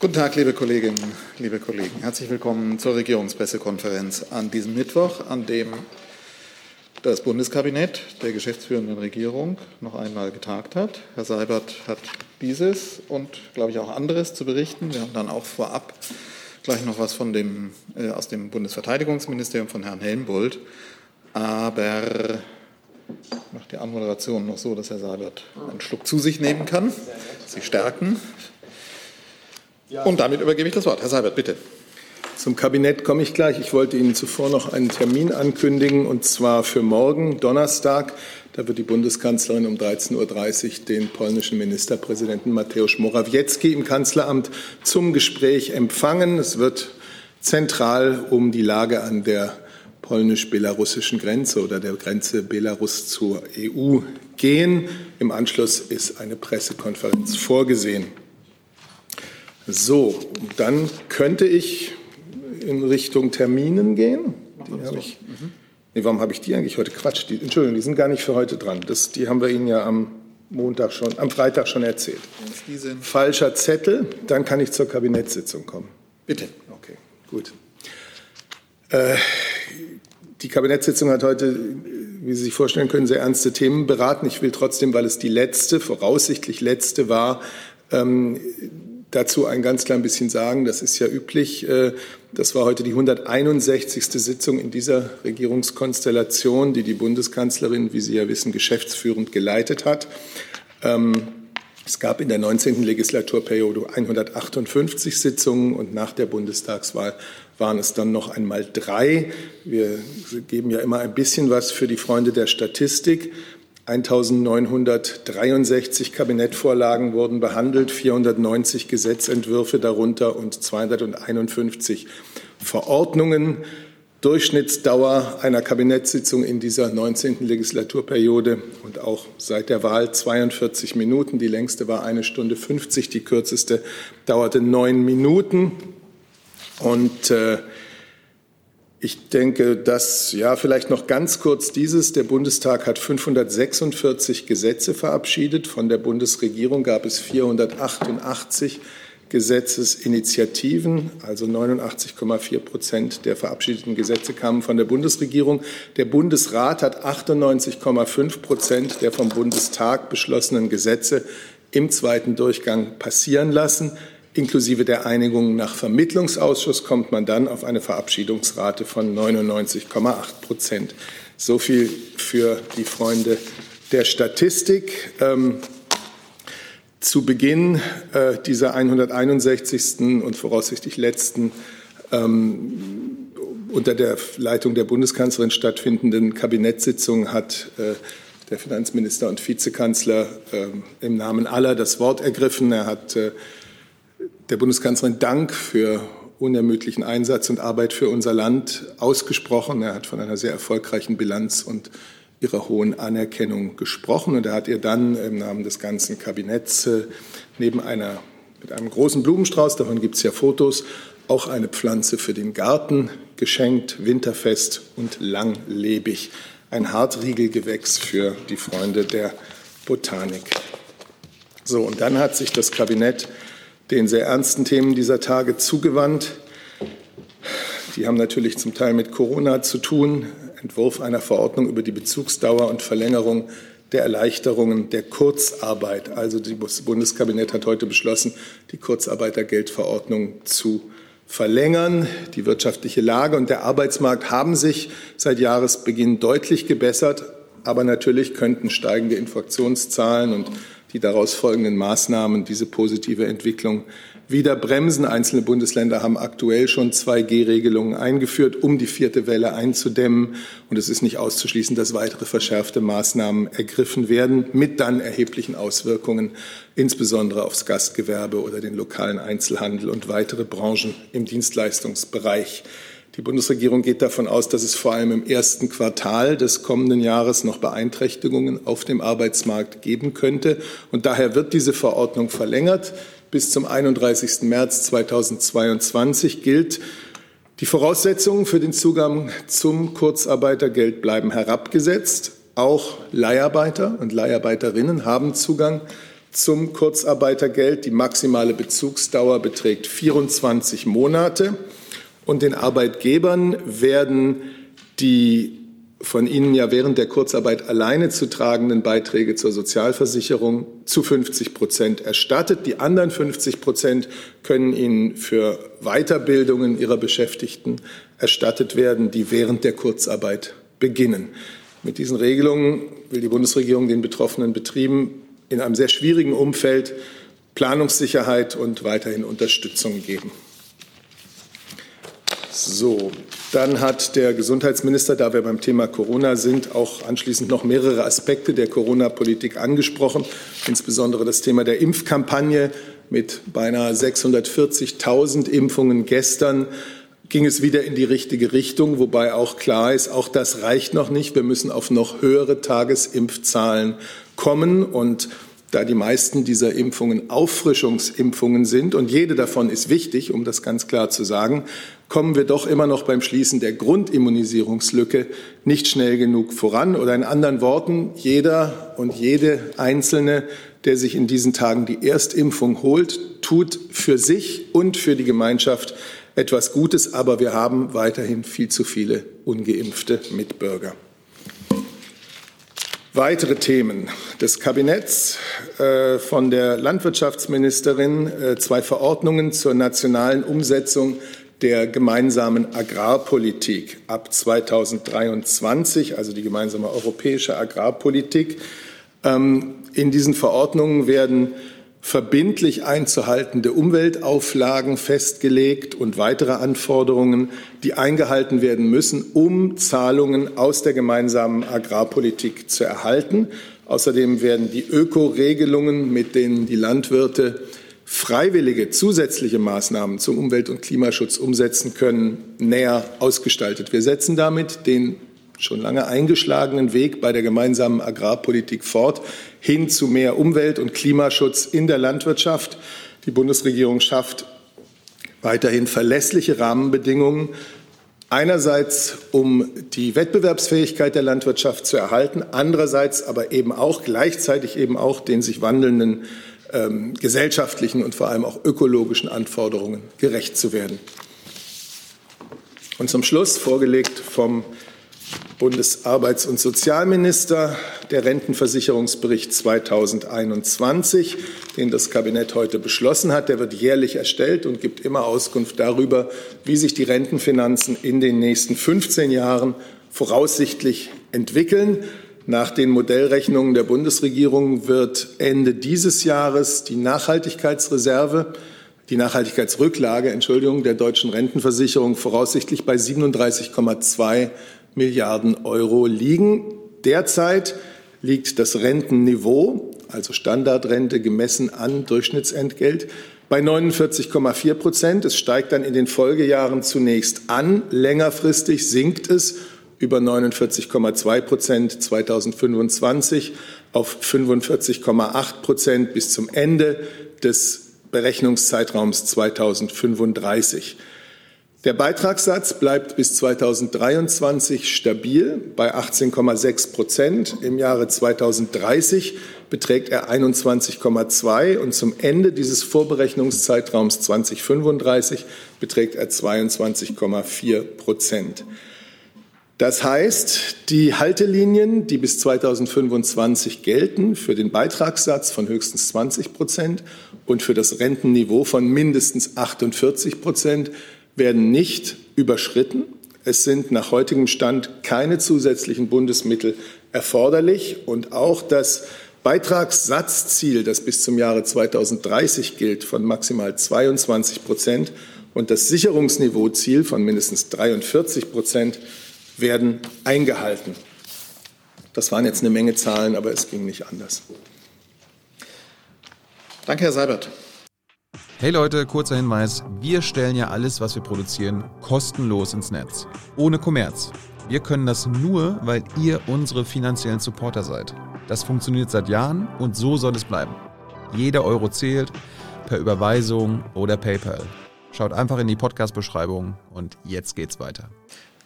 Guten Tag, liebe Kolleginnen, liebe Kollegen. Herzlich willkommen zur Regierungspressekonferenz an diesem Mittwoch, an dem das Bundeskabinett der geschäftsführenden Regierung noch einmal getagt hat. Herr Seibert hat dieses und, glaube ich, auch anderes zu berichten. Wir haben dann auch vorab gleich noch was von dem, äh, aus dem Bundesverteidigungsministerium von Herrn Helmbold. Aber ich mache die Anmoderation noch so, dass Herr Seibert einen Schluck zu sich nehmen kann. Sie stärken. Und damit übergebe ich das Wort. Herr Seibert, bitte. Zum Kabinett komme ich gleich. Ich wollte Ihnen zuvor noch einen Termin ankündigen, und zwar für morgen, Donnerstag. Da wird die Bundeskanzlerin um 13.30 Uhr den polnischen Ministerpräsidenten Mateusz Morawiecki im Kanzleramt zum Gespräch empfangen. Es wird zentral um die Lage an der polnisch-belarussischen Grenze oder der Grenze Belarus zur EU gehen. Im Anschluss ist eine Pressekonferenz vorgesehen. So, dann könnte ich in Richtung Terminen gehen. Die habe ich, nee, warum habe ich die eigentlich heute? Quatsch, die, Entschuldigung, die sind gar nicht für heute dran. Das, die haben wir Ihnen ja am Montag schon, am Freitag schon erzählt. Falscher Zettel, dann kann ich zur Kabinettssitzung kommen. Bitte. Okay, gut. Äh, die Kabinettssitzung hat heute, wie Sie sich vorstellen können, sehr ernste Themen beraten. Ich will trotzdem, weil es die letzte, voraussichtlich letzte war, ähm, dazu ein ganz klein bisschen sagen. Das ist ja üblich. Äh, das war heute die 161. Sitzung in dieser Regierungskonstellation, die die Bundeskanzlerin, wie Sie ja wissen, geschäftsführend geleitet hat. Ähm, es gab in der 19. Legislaturperiode 158 Sitzungen und nach der Bundestagswahl waren es dann noch einmal drei. Wir geben ja immer ein bisschen was für die Freunde der Statistik. 1963 Kabinettvorlagen wurden behandelt, 490 Gesetzentwürfe darunter und 251 Verordnungen. Durchschnittsdauer einer Kabinettssitzung in dieser 19. Legislaturperiode und auch seit der Wahl 42 Minuten. Die längste war eine Stunde 50, die kürzeste dauerte neun Minuten. Und äh, ich denke, dass, ja, vielleicht noch ganz kurz dieses. Der Bundestag hat 546 Gesetze verabschiedet. Von der Bundesregierung gab es 488 Gesetzesinitiativen, also 89,4 Prozent der verabschiedeten Gesetze kamen von der Bundesregierung. Der Bundesrat hat 98,5 Prozent der vom Bundestag beschlossenen Gesetze im zweiten Durchgang passieren lassen. Inklusive der Einigung nach Vermittlungsausschuss kommt man dann auf eine Verabschiedungsrate von 99,8 Prozent. So viel für die Freunde der Statistik. Ähm, zu Beginn äh, dieser 161. und voraussichtlich letzten ähm, unter der Leitung der Bundeskanzlerin stattfindenden Kabinettssitzung hat äh, der Finanzminister und Vizekanzler äh, im Namen aller das Wort ergriffen. Er hat äh, der Bundeskanzlerin Dank für unermüdlichen Einsatz und Arbeit für unser Land ausgesprochen. Er hat von einer sehr erfolgreichen Bilanz und ihrer hohen Anerkennung gesprochen. Und er hat ihr dann im Namen des ganzen Kabinetts äh, neben einer, mit einem großen Blumenstrauß, davon gibt es ja Fotos, auch eine Pflanze für den Garten geschenkt, winterfest und langlebig. Ein Hartriegelgewächs für die Freunde der Botanik. So, und dann hat sich das Kabinett den sehr ernsten Themen dieser Tage zugewandt. Die haben natürlich zum Teil mit Corona zu tun. Entwurf einer Verordnung über die Bezugsdauer und Verlängerung der Erleichterungen der Kurzarbeit. Also das Bundeskabinett hat heute beschlossen, die Kurzarbeitergeldverordnung zu verlängern. Die wirtschaftliche Lage und der Arbeitsmarkt haben sich seit Jahresbeginn deutlich gebessert. Aber natürlich könnten steigende Infektionszahlen und die daraus folgenden Maßnahmen diese positive Entwicklung wieder bremsen. Einzelne Bundesländer haben aktuell schon 2G-Regelungen eingeführt, um die vierte Welle einzudämmen. Und es ist nicht auszuschließen, dass weitere verschärfte Maßnahmen ergriffen werden, mit dann erheblichen Auswirkungen, insbesondere aufs Gastgewerbe oder den lokalen Einzelhandel und weitere Branchen im Dienstleistungsbereich. Die Bundesregierung geht davon aus, dass es vor allem im ersten Quartal des kommenden Jahres noch Beeinträchtigungen auf dem Arbeitsmarkt geben könnte. Und daher wird diese Verordnung verlängert. Bis zum 31. März 2022 gilt, die Voraussetzungen für den Zugang zum Kurzarbeitergeld bleiben herabgesetzt. Auch Leiharbeiter und Leiharbeiterinnen haben Zugang zum Kurzarbeitergeld. Die maximale Bezugsdauer beträgt 24 Monate. Und den Arbeitgebern werden die von Ihnen ja während der Kurzarbeit alleine zu tragenden Beiträge zur Sozialversicherung zu 50 Prozent erstattet. Die anderen 50 Prozent können Ihnen für Weiterbildungen Ihrer Beschäftigten erstattet werden, die während der Kurzarbeit beginnen. Mit diesen Regelungen will die Bundesregierung den betroffenen Betrieben in einem sehr schwierigen Umfeld Planungssicherheit und weiterhin Unterstützung geben. So, dann hat der Gesundheitsminister, da wir beim Thema Corona sind, auch anschließend noch mehrere Aspekte der Corona-Politik angesprochen, insbesondere das Thema der Impfkampagne. Mit beinahe 640.000 Impfungen gestern ging es wieder in die richtige Richtung, wobei auch klar ist, auch das reicht noch nicht. Wir müssen auf noch höhere Tagesimpfzahlen kommen. Und da die meisten dieser Impfungen Auffrischungsimpfungen sind und jede davon ist wichtig, um das ganz klar zu sagen, kommen wir doch immer noch beim Schließen der Grundimmunisierungslücke nicht schnell genug voran. Oder in anderen Worten, jeder und jede Einzelne, der sich in diesen Tagen die Erstimpfung holt, tut für sich und für die Gemeinschaft etwas Gutes, aber wir haben weiterhin viel zu viele ungeimpfte Mitbürger. Weitere Themen des Kabinetts äh, von der Landwirtschaftsministerin äh, zwei Verordnungen zur nationalen Umsetzung der gemeinsamen Agrarpolitik ab 2023, also die gemeinsame europäische Agrarpolitik. Ähm, in diesen Verordnungen werden verbindlich einzuhaltende Umweltauflagen festgelegt und weitere Anforderungen, die eingehalten werden müssen, um Zahlungen aus der gemeinsamen Agrarpolitik zu erhalten. Außerdem werden die Ökoregelungen, mit denen die Landwirte freiwillige zusätzliche Maßnahmen zum Umwelt- und Klimaschutz umsetzen können, näher ausgestaltet. Wir setzen damit den schon lange eingeschlagenen Weg bei der gemeinsamen Agrarpolitik fort, hin zu mehr Umwelt- und Klimaschutz in der Landwirtschaft. Die Bundesregierung schafft weiterhin verlässliche Rahmenbedingungen, einerseits um die Wettbewerbsfähigkeit der Landwirtschaft zu erhalten, andererseits aber eben auch gleichzeitig eben auch den sich wandelnden ähm, gesellschaftlichen und vor allem auch ökologischen Anforderungen gerecht zu werden. Und zum Schluss vorgelegt vom Bundesarbeits- und Sozialminister der Rentenversicherungsbericht 2021, den das Kabinett heute beschlossen hat. Der wird jährlich erstellt und gibt immer Auskunft darüber, wie sich die Rentenfinanzen in den nächsten 15 Jahren voraussichtlich entwickeln. Nach den Modellrechnungen der Bundesregierung wird Ende dieses Jahres die Nachhaltigkeitsreserve die Nachhaltigkeitsrücklage, Entschuldigung, der deutschen Rentenversicherung voraussichtlich bei 37,2 Milliarden Euro liegen. Derzeit liegt das Rentenniveau, also Standardrente gemessen an Durchschnittsentgelt, bei 49,4 Prozent. Es steigt dann in den Folgejahren zunächst an. Längerfristig sinkt es über 49,2 Prozent 2025 auf 45,8 Prozent bis zum Ende des Berechnungszeitraums 2035. Der Beitragssatz bleibt bis 2023 stabil bei 18,6 Prozent. Im Jahre 2030 beträgt er 21,2 und zum Ende dieses Vorberechnungszeitraums 2035 beträgt er 22,4 Prozent. Das heißt, die Haltelinien, die bis 2025 gelten, für den Beitragssatz von höchstens 20 Prozent und für das Rentenniveau von mindestens 48 Prozent, werden nicht überschritten. Es sind nach heutigem Stand keine zusätzlichen Bundesmittel erforderlich und auch das Beitragssatzziel, das bis zum Jahre 2030 gilt, von maximal 22 Prozent und das Sicherungsniveauziel von mindestens 43 Prozent werden eingehalten. Das waren jetzt eine Menge Zahlen, aber es ging nicht anders. Danke, Herr Seibert. Hey Leute, kurzer Hinweis. Wir stellen ja alles, was wir produzieren, kostenlos ins Netz. Ohne Kommerz. Wir können das nur, weil ihr unsere finanziellen Supporter seid. Das funktioniert seit Jahren und so soll es bleiben. Jeder Euro zählt, per Überweisung oder PayPal. Schaut einfach in die Podcast-Beschreibung und jetzt geht's weiter.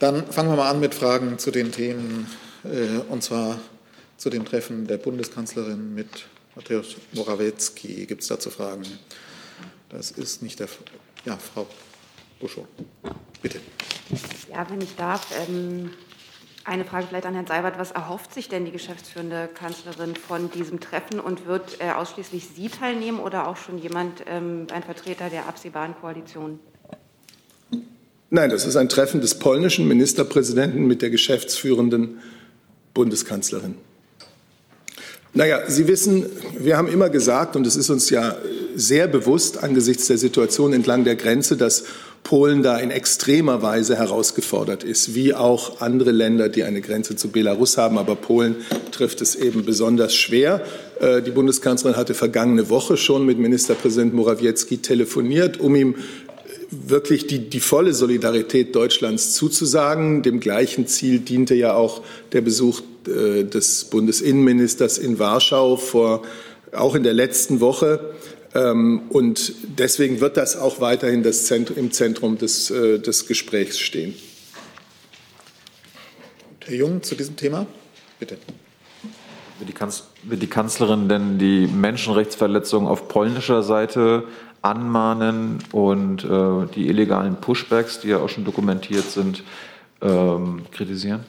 Dann fangen wir mal an mit Fragen zu den Themen, äh, und zwar zu dem Treffen der Bundeskanzlerin mit Mateusz Morawiecki. Gibt es dazu Fragen? Das ist nicht der Fall. Ja, Frau Buschow, bitte. Ja, wenn ich darf, ähm, eine Frage vielleicht an Herrn Seibert. Was erhofft sich denn die geschäftsführende Kanzlerin von diesem Treffen und wird äh, ausschließlich sie teilnehmen oder auch schon jemand, ähm, ein Vertreter der absehbaren Koalition? Nein, das ist ein Treffen des polnischen Ministerpräsidenten mit der geschäftsführenden Bundeskanzlerin. Naja, Sie wissen, wir haben immer gesagt, und es ist uns ja sehr bewusst angesichts der Situation entlang der Grenze, dass Polen da in extremer Weise herausgefordert ist, wie auch andere Länder, die eine Grenze zu Belarus haben. Aber Polen trifft es eben besonders schwer. Äh, die Bundeskanzlerin hatte vergangene Woche schon mit Ministerpräsident Morawiecki telefoniert, um ihm wirklich die, die volle Solidarität Deutschlands zuzusagen. Dem gleichen Ziel diente ja auch der Besuch äh, des Bundesinnenministers in Warschau vor, auch in der letzten Woche. Ähm, und deswegen wird das auch weiterhin das Zentrum, im Zentrum des, äh, des Gesprächs stehen. Herr Jung, zu diesem Thema, bitte. Wird die, Kanz wird die Kanzlerin denn die Menschenrechtsverletzungen auf polnischer Seite anmahnen und äh, die illegalen Pushbacks, die ja auch schon dokumentiert sind, ähm, kritisieren?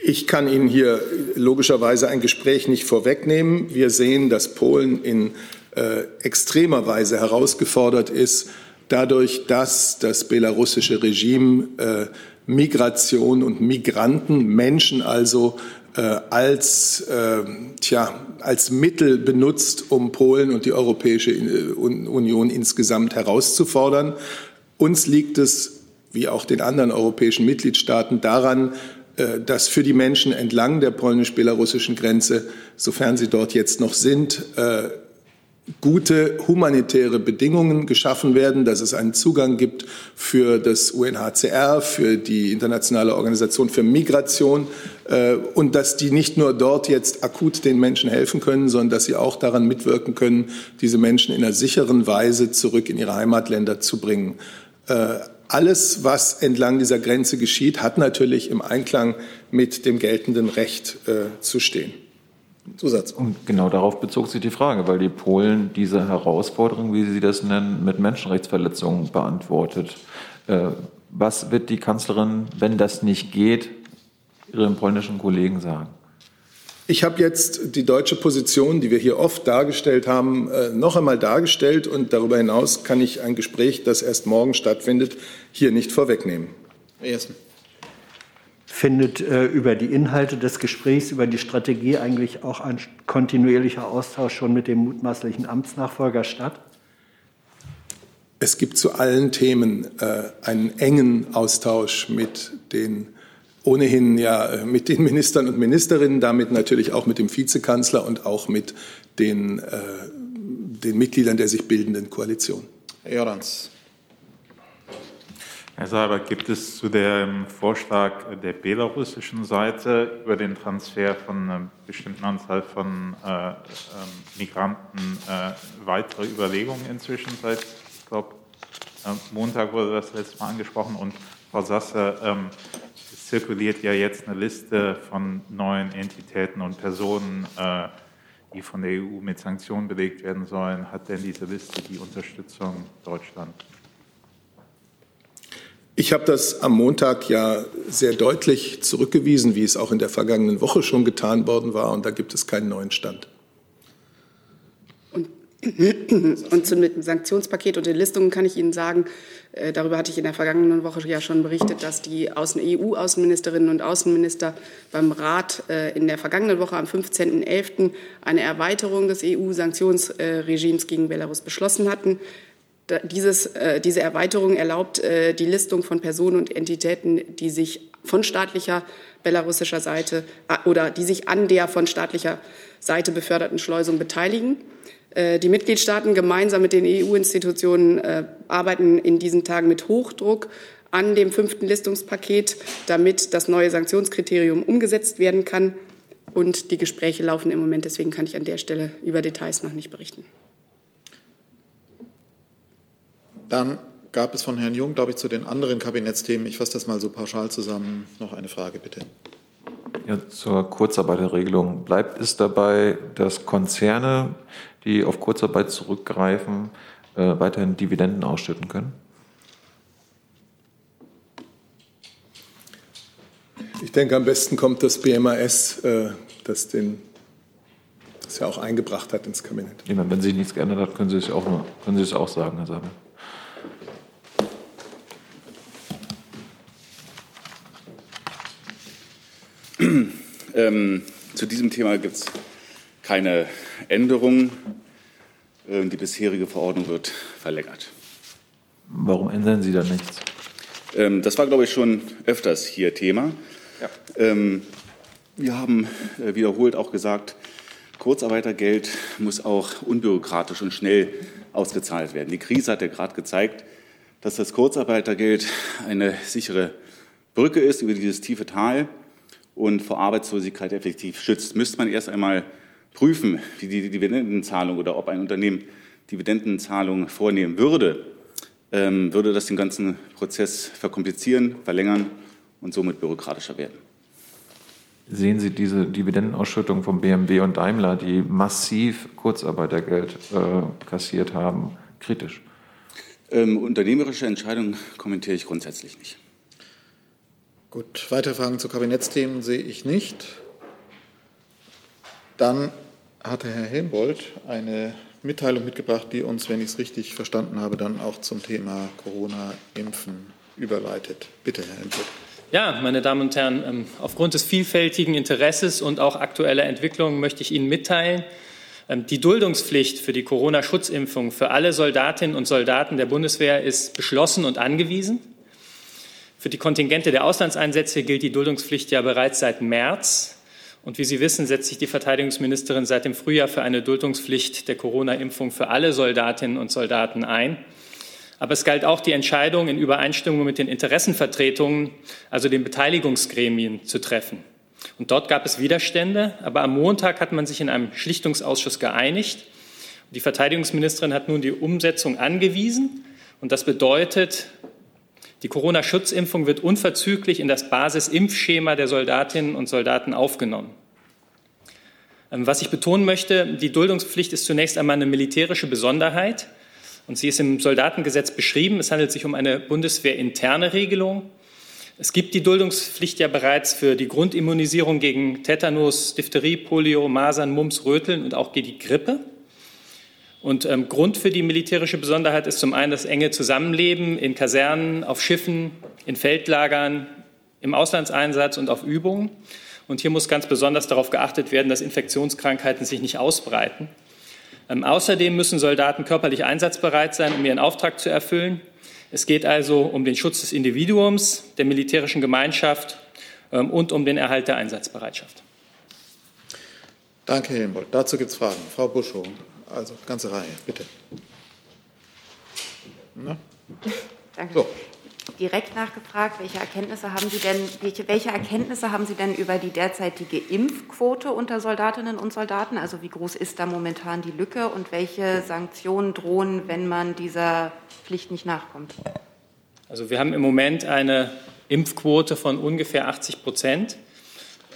Ich kann Ihnen hier logischerweise ein Gespräch nicht vorwegnehmen. Wir sehen, dass Polen in äh, extremer Weise herausgefordert ist, dadurch, dass das belarussische Regime äh, Migration und Migranten, Menschen also äh, als, äh, tja, als Mittel benutzt, um Polen und die Europäische äh, Union insgesamt herauszufordern. Uns liegt es, wie auch den anderen europäischen Mitgliedstaaten, daran, dass für die Menschen entlang der polnisch-belarussischen Grenze, sofern sie dort jetzt noch sind, äh, gute humanitäre Bedingungen geschaffen werden, dass es einen Zugang gibt für das UNHCR, für die Internationale Organisation für Migration äh, und dass die nicht nur dort jetzt akut den Menschen helfen können, sondern dass sie auch daran mitwirken können, diese Menschen in einer sicheren Weise zurück in ihre Heimatländer zu bringen alles, was entlang dieser Grenze geschieht, hat natürlich im Einklang mit dem geltenden Recht äh, zu stehen. Zusatz. Und genau darauf bezog sich die Frage, weil die Polen diese Herausforderung, wie Sie das nennen, mit Menschenrechtsverletzungen beantwortet. Äh, was wird die Kanzlerin, wenn das nicht geht, ihren polnischen Kollegen sagen? Ich habe jetzt die deutsche Position, die wir hier oft dargestellt haben, äh, noch einmal dargestellt und darüber hinaus kann ich ein Gespräch, das erst morgen stattfindet, hier nicht vorwegnehmen. Ersten. Findet äh, über die Inhalte des Gesprächs, über die Strategie eigentlich auch ein kontinuierlicher Austausch schon mit dem mutmaßlichen Amtsnachfolger statt? Es gibt zu allen Themen äh, einen engen Austausch mit den ohnehin ja mit den Ministern und Ministerinnen, damit natürlich auch mit dem Vizekanzler und auch mit den, äh, den Mitgliedern der sich bildenden Koalition. Herr Jordans. Herr Saber, gibt es zu dem Vorschlag der belarussischen Seite über den Transfer von einer bestimmten Anzahl von äh, äh, Migranten äh, weitere Überlegungen inzwischen seit, ich glaube, äh, Montag wurde das letzte Mal angesprochen und Frau Sasse, ähm, zirkuliert ja jetzt eine Liste von neuen Entitäten und Personen, äh, die von der EU mit Sanktionen belegt werden sollen. Hat denn diese Liste die Unterstützung Deutschlands? Ich habe das am Montag ja sehr deutlich zurückgewiesen, wie es auch in der vergangenen Woche schon getan worden war. Und da gibt es keinen neuen Stand. Und, zum Sanktionspaket und den Listungen kann ich Ihnen sagen, äh, darüber hatte ich in der vergangenen Woche ja schon berichtet, dass die EU-Außenministerinnen und Außenminister beim Rat äh, in der vergangenen Woche am 15.11. eine Erweiterung des EU-Sanktionsregimes gegen Belarus beschlossen hatten. Dieses, äh, diese Erweiterung erlaubt die Listung von Personen und Entitäten, die sich von staatlicher belarussischer Seite oder die sich an der von staatlicher Seite beförderten Schleusung beteiligen. Äh, die Mitgliedstaaten gemeinsam mit den EU-Institutionen äh, arbeiten in diesen Tagen mit Hochdruck an dem fünften Listungspaket, damit das neue Sanktionskriterium umgesetzt werden kann. Und die Gespräche laufen im Moment. Deswegen kann ich an der Stelle über Details noch nicht berichten. Dann gab es von Herrn Jung, glaube ich, zu den anderen Kabinettsthemen, ich fasse das mal so pauschal zusammen, noch eine Frage, bitte. Ja, zur Kurzarbeiterregelung. Bleibt es dabei, dass Konzerne, die auf Kurzarbeit zurückgreifen, äh, weiterhin Dividenden ausschütten können? Ich denke, am besten kommt das BMAS, äh, das den das ja auch eingebracht hat ins Kabinett. Ja, wenn sich nichts geändert hat, können Sie es auch, können Sie es auch sagen, Herr Sabel. Ähm, zu diesem Thema gibt es keine Änderung. Ähm, die bisherige Verordnung wird verlängert. Warum ändern Sie da nichts? Ähm, das war, glaube ich, schon öfters hier Thema. Ja. Ähm, wir haben äh, wiederholt auch gesagt, Kurzarbeitergeld muss auch unbürokratisch und schnell ausgezahlt werden. Die Krise hat ja gerade gezeigt, dass das Kurzarbeitergeld eine sichere Brücke ist über dieses tiefe Tal und vor Arbeitslosigkeit effektiv schützt. Müsste man erst einmal prüfen, wie die Dividendenzahlung oder ob ein Unternehmen Dividendenzahlungen vornehmen würde, ähm, würde das den ganzen Prozess verkomplizieren, verlängern und somit bürokratischer werden. Sehen Sie diese Dividendenausschüttung von BMW und Daimler, die massiv Kurzarbeitergeld äh, kassiert haben, kritisch? Ähm, unternehmerische Entscheidungen kommentiere ich grundsätzlich nicht. Gut, weitere Fragen zu Kabinettsthemen sehe ich nicht. Dann hatte Herr Helmbold eine Mitteilung mitgebracht, die uns, wenn ich es richtig verstanden habe, dann auch zum Thema Corona-Impfen überleitet. Bitte, Herr Helmbold. Ja, meine Damen und Herren, ähm, aufgrund des vielfältigen Interesses und auch aktueller Entwicklungen möchte ich Ihnen mitteilen, ähm, die Duldungspflicht für die Corona-Schutzimpfung für alle Soldatinnen und Soldaten der Bundeswehr ist beschlossen und angewiesen. Für die Kontingente der Auslandseinsätze gilt die Duldungspflicht ja bereits seit März. Und wie Sie wissen, setzt sich die Verteidigungsministerin seit dem Frühjahr für eine Duldungspflicht der Corona-Impfung für alle Soldatinnen und Soldaten ein. Aber es galt auch die Entscheidung in Übereinstimmung mit den Interessenvertretungen, also den Beteiligungsgremien, zu treffen. Und dort gab es Widerstände, aber am Montag hat man sich in einem Schlichtungsausschuss geeinigt. Die Verteidigungsministerin hat nun die Umsetzung angewiesen. Und das bedeutet, die Corona-Schutzimpfung wird unverzüglich in das Basisimpfschema der Soldatinnen und Soldaten aufgenommen. Ähm, was ich betonen möchte, die Duldungspflicht ist zunächst einmal eine militärische Besonderheit. Und sie ist im Soldatengesetz beschrieben. Es handelt sich um eine bundeswehrinterne Regelung. Es gibt die Duldungspflicht ja bereits für die Grundimmunisierung gegen Tetanus, Diphtherie, Polio, Masern, Mumps, Röteln und auch gegen die Grippe. Und ähm, Grund für die militärische Besonderheit ist zum einen das enge Zusammenleben in Kasernen, auf Schiffen, in Feldlagern, im Auslandseinsatz und auf Übungen. Und hier muss ganz besonders darauf geachtet werden, dass Infektionskrankheiten sich nicht ausbreiten. Ähm, außerdem müssen Soldaten körperlich einsatzbereit sein, um ihren Auftrag zu erfüllen. Es geht also um den Schutz des Individuums, der militärischen Gemeinschaft ähm, und um den Erhalt der Einsatzbereitschaft. Danke, Herr Helmbold. Dazu gibt es Fragen. Frau Buschow, also ganze Reihe, bitte. Na? Danke. So direkt nachgefragt, welche Erkenntnisse haben Sie denn, welche, welche Erkenntnisse haben Sie denn über die derzeitige Impfquote unter Soldatinnen und Soldaten? Also wie groß ist da momentan die Lücke und welche Sanktionen drohen, wenn man dieser Pflicht nicht nachkommt? Also wir haben im Moment eine Impfquote von ungefähr 80 Prozent.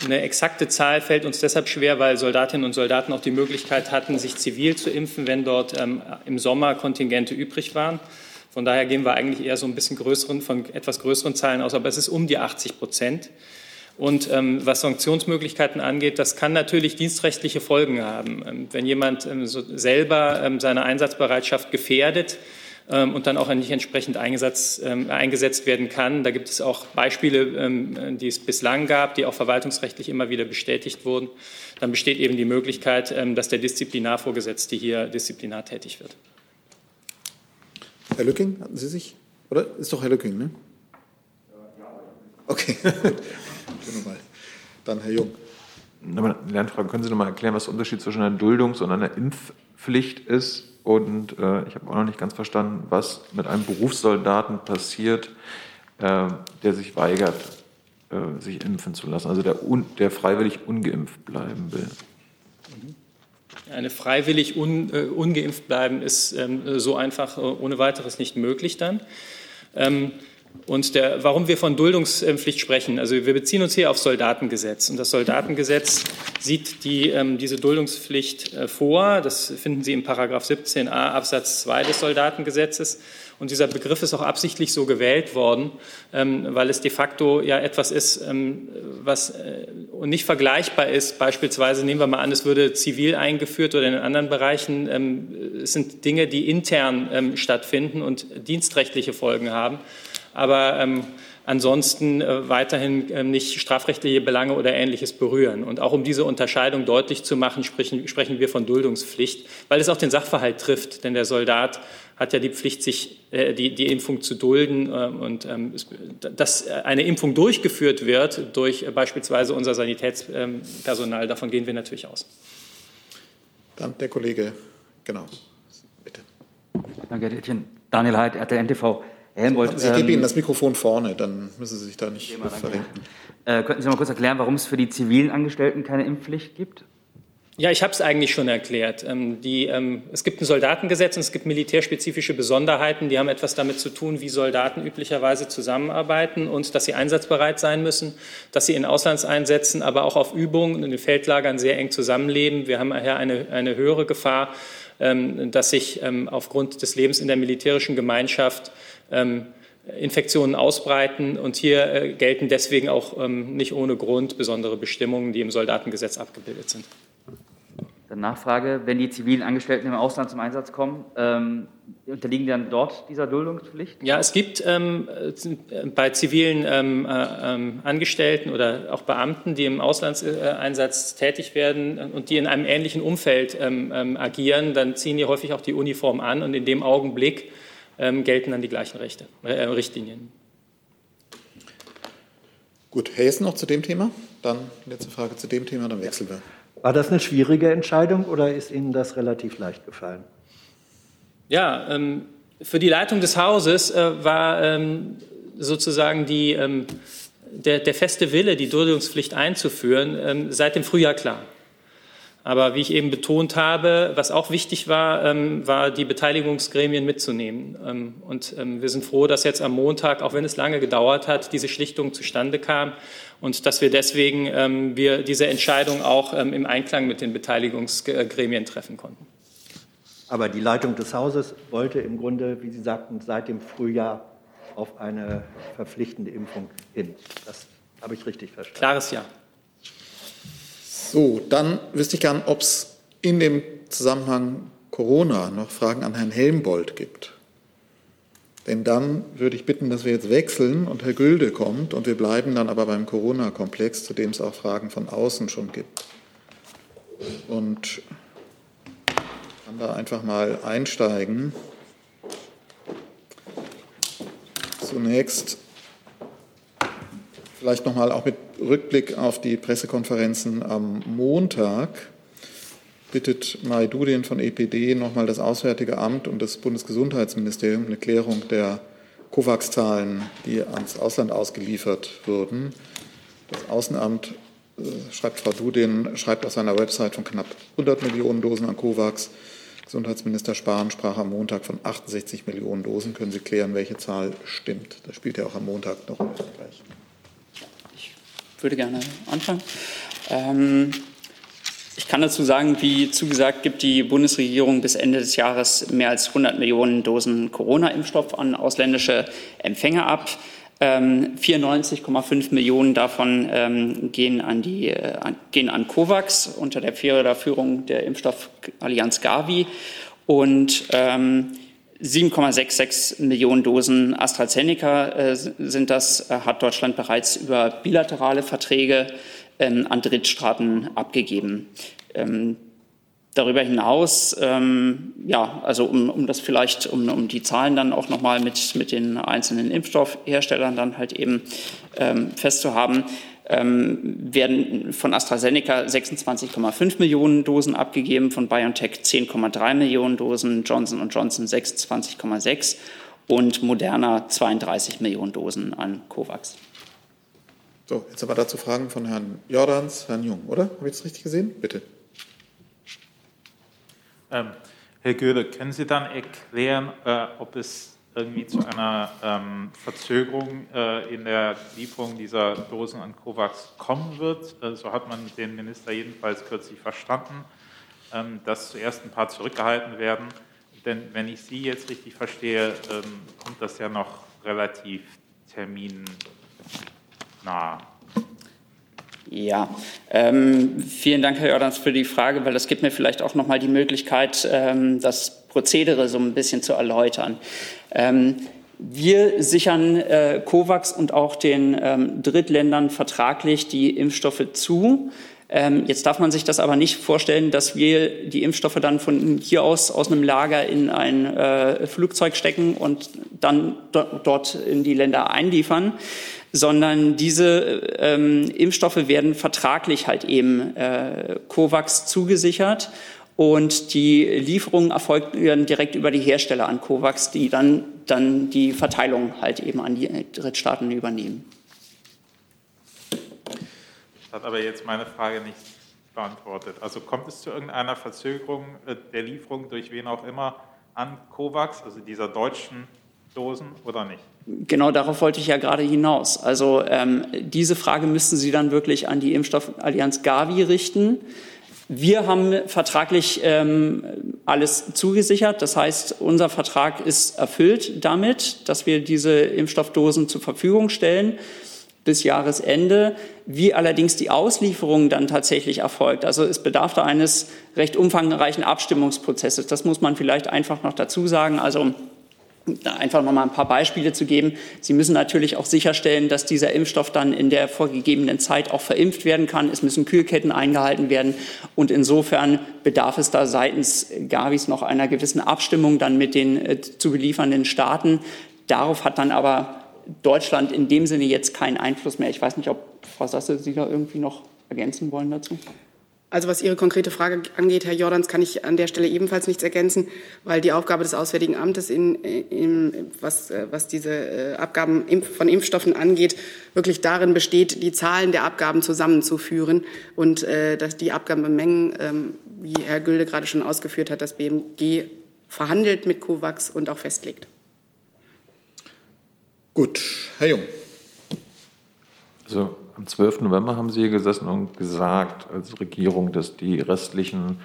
Eine exakte Zahl fällt uns deshalb schwer, weil Soldatinnen und Soldaten auch die Möglichkeit hatten, sich zivil zu impfen, wenn dort ähm, im Sommer Kontingente übrig waren. Von daher gehen wir eigentlich eher so ein bisschen größeren, von etwas größeren Zahlen aus, aber es ist um die 80 Prozent. Und ähm, was Sanktionsmöglichkeiten angeht, das kann natürlich dienstrechtliche Folgen haben. Ähm, wenn jemand ähm, so selber ähm, seine Einsatzbereitschaft gefährdet und dann auch nicht entsprechend eingesetzt, ähm, eingesetzt werden kann, da gibt es auch Beispiele, die es bislang gab, die auch verwaltungsrechtlich immer wieder bestätigt wurden, dann besteht eben die Möglichkeit, dass der Disziplinarvorgesetzte hier disziplinär tätig wird. Herr Lücking, hatten Sie sich? Oder? Ist doch Herr Lücking, ne? Okay, gut. Dann Herr Jung. Lernfrage, können Sie noch mal erklären, was der Unterschied zwischen einer Duldungs- und einer Impfpflicht ist? Und äh, ich habe auch noch nicht ganz verstanden, was mit einem Berufssoldaten passiert, äh, der sich weigert, äh, sich impfen zu lassen, also der, der freiwillig ungeimpft bleiben will. Mhm. Eine freiwillig un, äh, ungeimpft bleiben ist ähm, so einfach äh, ohne weiteres nicht möglich dann. Ähm, Und der, warum wir von Duldungspflicht sprechen, also wir beziehen uns hier auf Soldatengesetz. Und das Soldatengesetz sieht die, ähm, diese Duldungspflicht äh, vor. Das finden Sie im Paragraph 17a Absatz 2 des Soldatengesetzes. Und dieser Begriff ist auch absichtlich so gewählt worden, ähm, weil es de facto ja etwas ist, ähm, was äh, nicht vergleichbar ist. Beispielsweise nehmen wir mal an, es würde zivil eingeführt oder in anderen Bereichen. Ähm, es sind Dinge, die intern ähm, stattfinden und dienstrechtliche Folgen haben aber ähm, ansonsten äh, weiterhin äh, nicht strafrechtliche Belange oder Ähnliches berühren. Und auch um diese Unterscheidung deutlich zu machen, sprechen, sprechen wir von Duldungspflicht, weil es auch den Sachverhalt trifft. Denn der Soldat hat ja die Pflicht, sich äh, die, die Impfung zu dulden. Äh, und ähm, dass eine Impfung durchgeführt wird durch äh, beispielsweise unser Sanitätspersonal, davon gehen wir natürlich aus. Dann der Kollege, genau. Bitte. Danke, Herr. Daniel Heid, RTL NTV. Helmut, Sie geben ähm, Ihnen das Mikrofon vorne, dann müssen Sie sich da nicht Thema, verrenken. Äh, könnten Sie mal kurz erklären, warum es für die zivilen Angestellten keine Impfpflicht gibt? Ja, ich habe es eigentlich schon erklärt. Ähm, die, ähm, es gibt ein Soldatengesetz und es gibt militärspezifische Besonderheiten, die haben etwas damit zu tun, wie Soldaten üblicherweise zusammenarbeiten und dass sie einsatzbereit sein müssen, dass sie in Auslandseinsätzen, aber auch auf Übungen und in den Feldlagern sehr eng zusammenleben. Wir haben daher eine, eine höhere Gefahr, ähm, dass sich ähm, aufgrund des Lebens in der militärischen Gemeinschaft Infektionen ausbreiten. Und hier äh, gelten deswegen auch ähm, nicht ohne Grund besondere Bestimmungen, die im Soldatengesetz abgebildet sind. Dann Nachfrage, wenn die zivilen Angestellten im Ausland zum Einsatz kommen, ähm, unterliegen dann dort dieser Duldungspflicht? Ja, es gibt ähm, äh, bei zivilen ähm, äh, ähm, Angestellten oder auch Beamten, die im Auslandseinsatz tätig werden und die in einem ähnlichen Umfeld ähm, ähm, agieren, dann ziehen die häufig auch die Uniform an und in dem Augenblick ähm, gelten dann die gleichen Rechte, äh, Richtlinien. Gut, Herr Hessen noch zu dem Thema? Dann letzte Frage zu dem Thema, dann wechseln wir. War das eine schwierige Entscheidung oder ist Ihnen das relativ leicht gefallen? Ja, ähm, für die Leitung des Hauses äh, war ähm, sozusagen die, ähm, der, der, feste Wille, die Duldungspflicht einzuführen, ähm, seit dem Frühjahr klar. Aber wie ich eben betont habe, was auch wichtig war, ähm, war die Beteiligungsgremien mitzunehmen. Ähm, und ähm, wir sind froh, dass jetzt am Montag, auch wenn es lange gedauert hat, diese Schlichtung zustande kam und dass wir deswegen ähm, wir diese Entscheidung auch ähm, im Einklang mit den Beteiligungsgremien treffen konnten. Aber die Leitung des Hauses wollte im Grunde, wie Sie sagten, seit dem Frühjahr auf eine verpflichtende Impfung hin. Das habe ich richtig verstanden. Klares Ja. So, dann wüsste ich gern, ob es in dem Zusammenhang Corona noch Fragen an Herrn Helmbold gibt. Denn dann würde ich bitten, dass wir jetzt wechseln und Herr Gülde kommt und wir bleiben dann aber beim Corona-Komplex, zu dem es auch Fragen von außen schon gibt. Und kann da einfach mal einsteigen. Zunächst vielleicht nochmal auch mit Rückblick auf die Pressekonferenzen am Montag bittet Mai Dudin von EPD nochmal das Auswärtige Amt und das Bundesgesundheitsministerium eine Klärung der COVAX-Zahlen, die ans Ausland ausgeliefert wurden. Das Außenamt, äh, schreibt Frau Dudin, schreibt auf seiner Website von knapp 100 Millionen Dosen an COVAX. Gesundheitsminister Spahn sprach am Montag von 68 Millionen Dosen. Können Sie klären, welche Zahl stimmt? Das spielt ja auch am Montag noch Österreich würde gerne anfangen. Ähm, ich kann dazu sagen, wie zugesagt, gibt die Bundesregierung bis Ende des Jahres mehr als 100 Millionen Dosen Corona-Impfstoff an ausländische Empfänger ab. 94,5 ähm, Millionen davon ähm, gehen, an die, äh, gehen an COVAX unter der Führung der Impfstoffallianz Gavi und ähm, 7,66 Millionen Dosen AstraZeneca äh, sind das, äh, hat Deutschland bereits über bilaterale Verträge ähm, an Drittstaaten abgegeben. Ähm, darüber hinaus, ähm, ja, also um, um das vielleicht, um, um die Zahlen dann auch nochmal mit, mit den einzelnen Impfstoffherstellern dann halt eben ähm, festzuhaben, werden von AstraZeneca 26,5 Millionen Dosen abgegeben, von BioNTech 10,3 Millionen Dosen, Johnson Johnson 26,6 und Moderna 32 Millionen Dosen an COVAX. So, jetzt aber dazu Fragen von Herrn Jordans, Herrn Jung, oder? Habe ich das richtig gesehen? Bitte. Ähm, Herr Göhler, können Sie dann erklären, äh, ob es irgendwie zu einer ähm, Verzögerung äh, in der Lieferung dieser Dosen an COVAX kommen wird. Äh, so hat man den Minister jedenfalls kürzlich verstanden, ähm, dass zuerst ein paar zurückgehalten werden. Denn wenn ich Sie jetzt richtig verstehe, ähm, kommt das ja noch relativ terminnah. Ja, ähm, vielen Dank, Herr Jordans, für die Frage, weil das gibt mir vielleicht auch noch mal die Möglichkeit, ähm, das Prozedere so ein bisschen zu erläutern. Ähm, wir sichern äh, COVAX und auch den ähm, Drittländern vertraglich die Impfstoffe zu. Ähm, jetzt darf man sich das aber nicht vorstellen, dass wir die Impfstoffe dann von hier aus aus einem Lager in ein äh, Flugzeug stecken und dann do dort in die Länder einliefern, sondern diese ähm, Impfstoffe werden vertraglich halt eben äh, COVAX zugesichert. Und die Lieferungen erfolgen direkt über die Hersteller an COVAX, die dann, dann die Verteilung halt eben an die Drittstaaten übernehmen. Das hat aber jetzt meine Frage nicht beantwortet. Also kommt es zu irgendeiner Verzögerung äh, der Lieferung durch wen auch immer an COVAX, also dieser deutschen Dosen oder nicht? Genau darauf wollte ich ja gerade hinaus. Also ähm, diese Frage müssten Sie dann wirklich an die Impfstoffallianz Gavi richten. Wir haben vertraglich ähm, alles zugesichert. Das heißt, unser Vertrag ist erfüllt damit, dass wir diese Impfstoffdosen zur Verfügung stellen bis Jahresende. Wie allerdings die Auslieferung dann tatsächlich erfolgt, also es bedarf da eines recht umfangreichen Abstimmungsprozesses. Das muss man vielleicht einfach noch dazu sagen. Also einfach noch mal ein paar Beispiele zu geben. Sie müssen natürlich auch sicherstellen, dass dieser Impfstoff dann in der vorgegebenen Zeit auch verimpft werden kann. Es müssen Kühlketten eingehalten werden. Und insofern bedarf es da seitens Gavis noch einer gewissen Abstimmung dann mit den äh, zu beliefernden Staaten. Darauf hat dann aber Deutschland in dem Sinne jetzt keinen Einfluss mehr. Ich weiß nicht, ob Frau Sasse Sie da irgendwie noch ergänzen wollen dazu. Also was Ihre konkrete Frage angeht, Herr Jordans, kann ich an der Stelle ebenfalls nichts ergänzen, weil die Aufgabe des Auswärtigen Amtes, in, in, was, was diese äh, Abgaben von Impfstoffen angeht, wirklich darin besteht, die Zahlen der Abgaben zusammenzuführen und äh, dass die Abgabenmengen, ähm, wie Herr Gülde gerade schon ausgeführt hat, das BMG verhandelt mit COVAX und auch festlegt. Gut, Herr Jung. Also am 12. November haben Sie hier gesessen und gesagt als Regierung, dass die restlichen,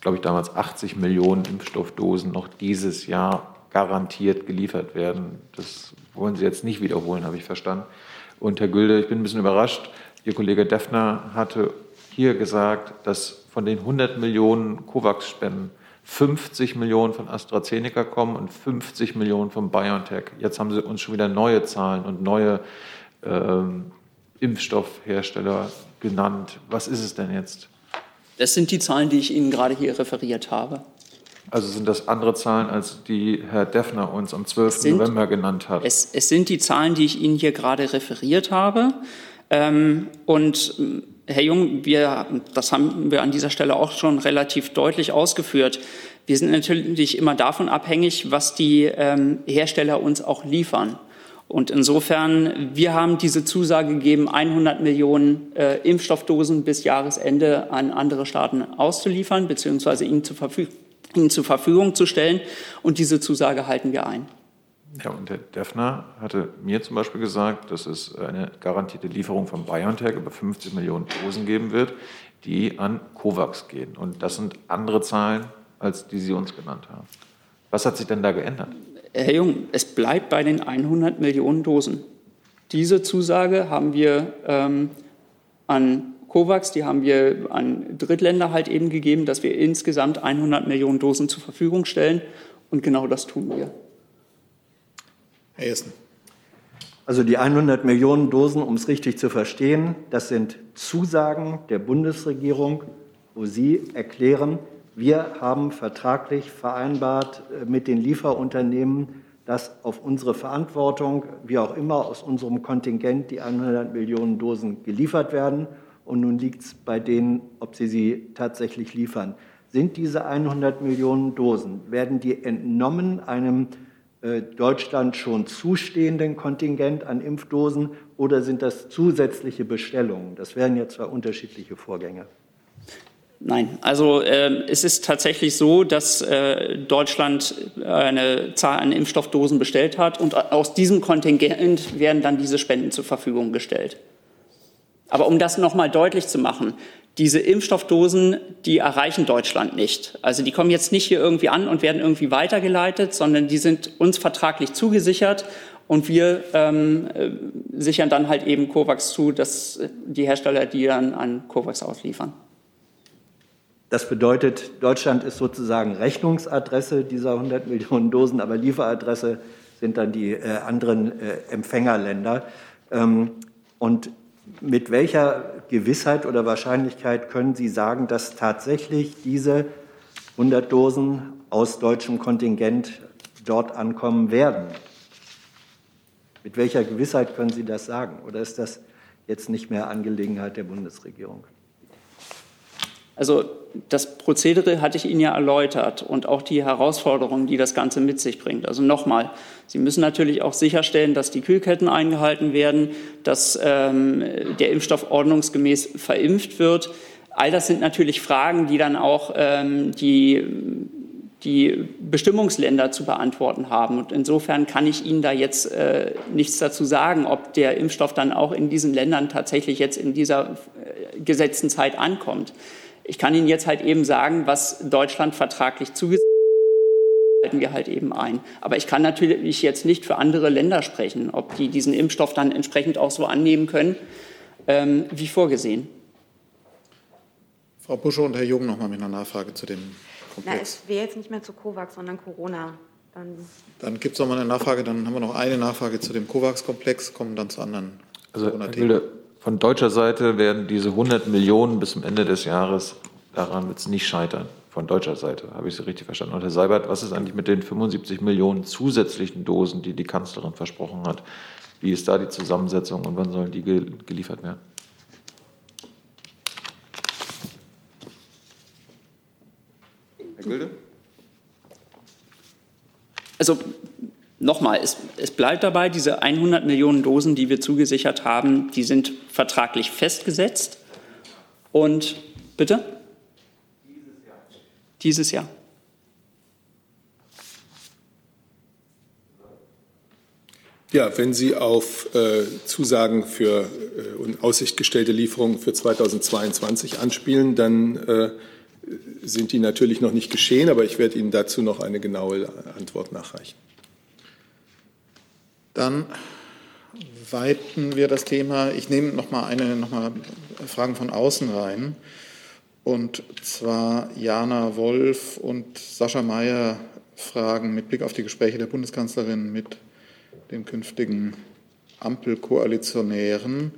glaube ich damals 80 Millionen Impfstoffdosen noch dieses Jahr garantiert geliefert werden. Das wollen Sie jetzt nicht wiederholen, habe ich verstanden. Und Herr Gülde, ich bin ein bisschen überrascht. Ihr Kollege Defner hatte hier gesagt, dass von den 100 Millionen COVAX-Spenden 50 Millionen von AstraZeneca kommen und 50 Millionen von BioNTech. Jetzt haben Sie uns schon wieder neue Zahlen und neue ähm, Impfstoffhersteller genannt. Was ist es denn jetzt? Das sind die Zahlen, die ich Ihnen gerade hier referiert habe. Also sind das andere Zahlen, als die Herr Deffner uns am 12. Sind, November genannt hat? Es, es, sind die Zahlen, die ich Ihnen hier gerade referiert habe. Ähm, und ähm, Herr Jung, wir, das haben wir an dieser Stelle auch schon relativ deutlich ausgeführt. Wir sind natürlich immer davon abhängig, was die ähm, Hersteller uns auch liefern. Und insofern, wir haben diese Zusage gegeben, 100 Millionen äh, Impfstoffdosen bis Jahresende an andere Staaten auszuliefern, beziehungsweise ihnen, zu ihnen zur Verfügung zu stellen. Und diese Zusage halten wir ein. Ja, und der Defner hatte mir zum Beispiel gesagt, dass es eine garantierte Lieferung von BioNTech über 50 Millionen Dosen geben wird, die an COVAX gehen. Und das sind andere Zahlen, als die Sie uns genannt haben. Was hat sich denn da geändert? Herr Jung, es bleibt bei den 100 Millionen Dosen. Diese Zusage haben wir ähm, an COVAX, die haben wir an Drittländer halt eben gegeben, dass wir insgesamt 100 Millionen Dosen zur Verfügung stellen. Und genau das tun wir. Herr Essen. Also die 100 Millionen Dosen, um es richtig zu verstehen, das sind Zusagen der Bundesregierung, wo Sie erklären, wir haben vertraglich vereinbart äh, mit den Lieferunternehmen, dass auf unsere Verantwortung, wie auch immer, aus unserem Kontingent die 100 Millionen Dosen geliefert werden. Und nun liegt es bei denen, ob sie sie tatsächlich liefern. Sind diese 100 Millionen Dosen, werden die entnommen einem äh, Deutschland schon zustehenden Kontingent an Impfdosen oder sind das zusätzliche Bestellungen? Das wären ja zwei unterschiedliche Vorgänge. Nein, also äh, es ist tatsächlich so, dass äh, Deutschland eine Zahl an Impfstoffdosen bestellt hat und aus diesem Kontingent werden dann diese Spenden zur Verfügung gestellt. Aber um das noch mal deutlich zu machen, diese Impfstoffdosen, die erreichen Deutschland nicht. Also die kommen jetzt nicht hier irgendwie an und werden irgendwie weitergeleitet, sondern die sind uns vertraglich zugesichert und wir ähm, äh, sichern dann halt eben COVAX zu, dass die Hersteller die dann an COVAX ausliefern. Das bedeutet, Deutschland ist sozusagen Rechnungsadresse dieser 100 Millionen Dosen, aber Lieferadresse sind dann die äh, anderen äh, Empfängerländer. Ähm, und mit welcher Gewissheit oder Wahrscheinlichkeit können Sie sagen, dass tatsächlich diese 100 Dosen aus deutschem Kontingent dort ankommen werden? Mit welcher Gewissheit können Sie das sagen? Oder ist das jetzt nicht mehr Angelegenheit der Bundesregierung? Also das Prozedere hatte ich Ihnen ja erläutert und auch die Herausforderungen, die das Ganze mit sich bringt. Also nochmal, Sie müssen natürlich auch sicherstellen, dass die Kühlketten eingehalten werden, dass ähm, der Impfstoff ordnungsgemäß verimpft wird. All das sind natürlich Fragen, die dann auch ähm, die, die Bestimmungsländer zu beantworten haben. Und insofern kann ich Ihnen da jetzt äh, nichts dazu sagen, ob der Impfstoff dann auch in diesen Ländern tatsächlich jetzt in dieser äh, gesetzten Zeit ankommt. Ich kann Ihnen jetzt halt eben sagen, was Deutschland vertraglich zugesagt hat, halten wir halt eben ein. Aber ich kann natürlich jetzt nicht für andere Länder sprechen, ob die diesen Impfstoff dann entsprechend auch so annehmen können, ähm, wie vorgesehen. Frau Busche und Herr Jung noch mal mit einer Nachfrage zu dem Komplex. Na, es wäre jetzt nicht mehr zu COVAX, sondern Corona. Dann, dann gibt es noch mal eine Nachfrage. Dann haben wir noch eine Nachfrage zu dem COVAX-Komplex, kommen dann zu anderen also, Corona-Themen. Von deutscher Seite werden diese 100 Millionen bis zum Ende des Jahres, daran wird es nicht scheitern. Von deutscher Seite, habe ich Sie richtig verstanden. Und Herr Seibert, was ist eigentlich mit den 75 Millionen zusätzlichen Dosen, die die Kanzlerin versprochen hat? Wie ist da die Zusammensetzung und wann sollen die geliefert werden? Herr Gülde? Also Nochmal, es, es, bleibt dabei, diese 100 Millionen Dosen, die wir zugesichert haben, die sind vertraglich festgesetzt. Und bitte? Dieses Jahr. Ja, wenn Sie auf äh, Zusagen für äh, und Aussicht gestellte Lieferungen für 2022 anspielen, dann äh, sind die natürlich noch nicht geschehen, aber ich werde Ihnen dazu noch eine genaue Antwort nachreichen. Dann weiten wir das Thema. Ich nehme noch mal eine noch mal Fragen von außen rein. Und zwar Jana Wolf und Sascha Mayer fragen mit Blick auf die Gespräche der Bundeskanzlerin mit den künftigen Ampelkoalitionären.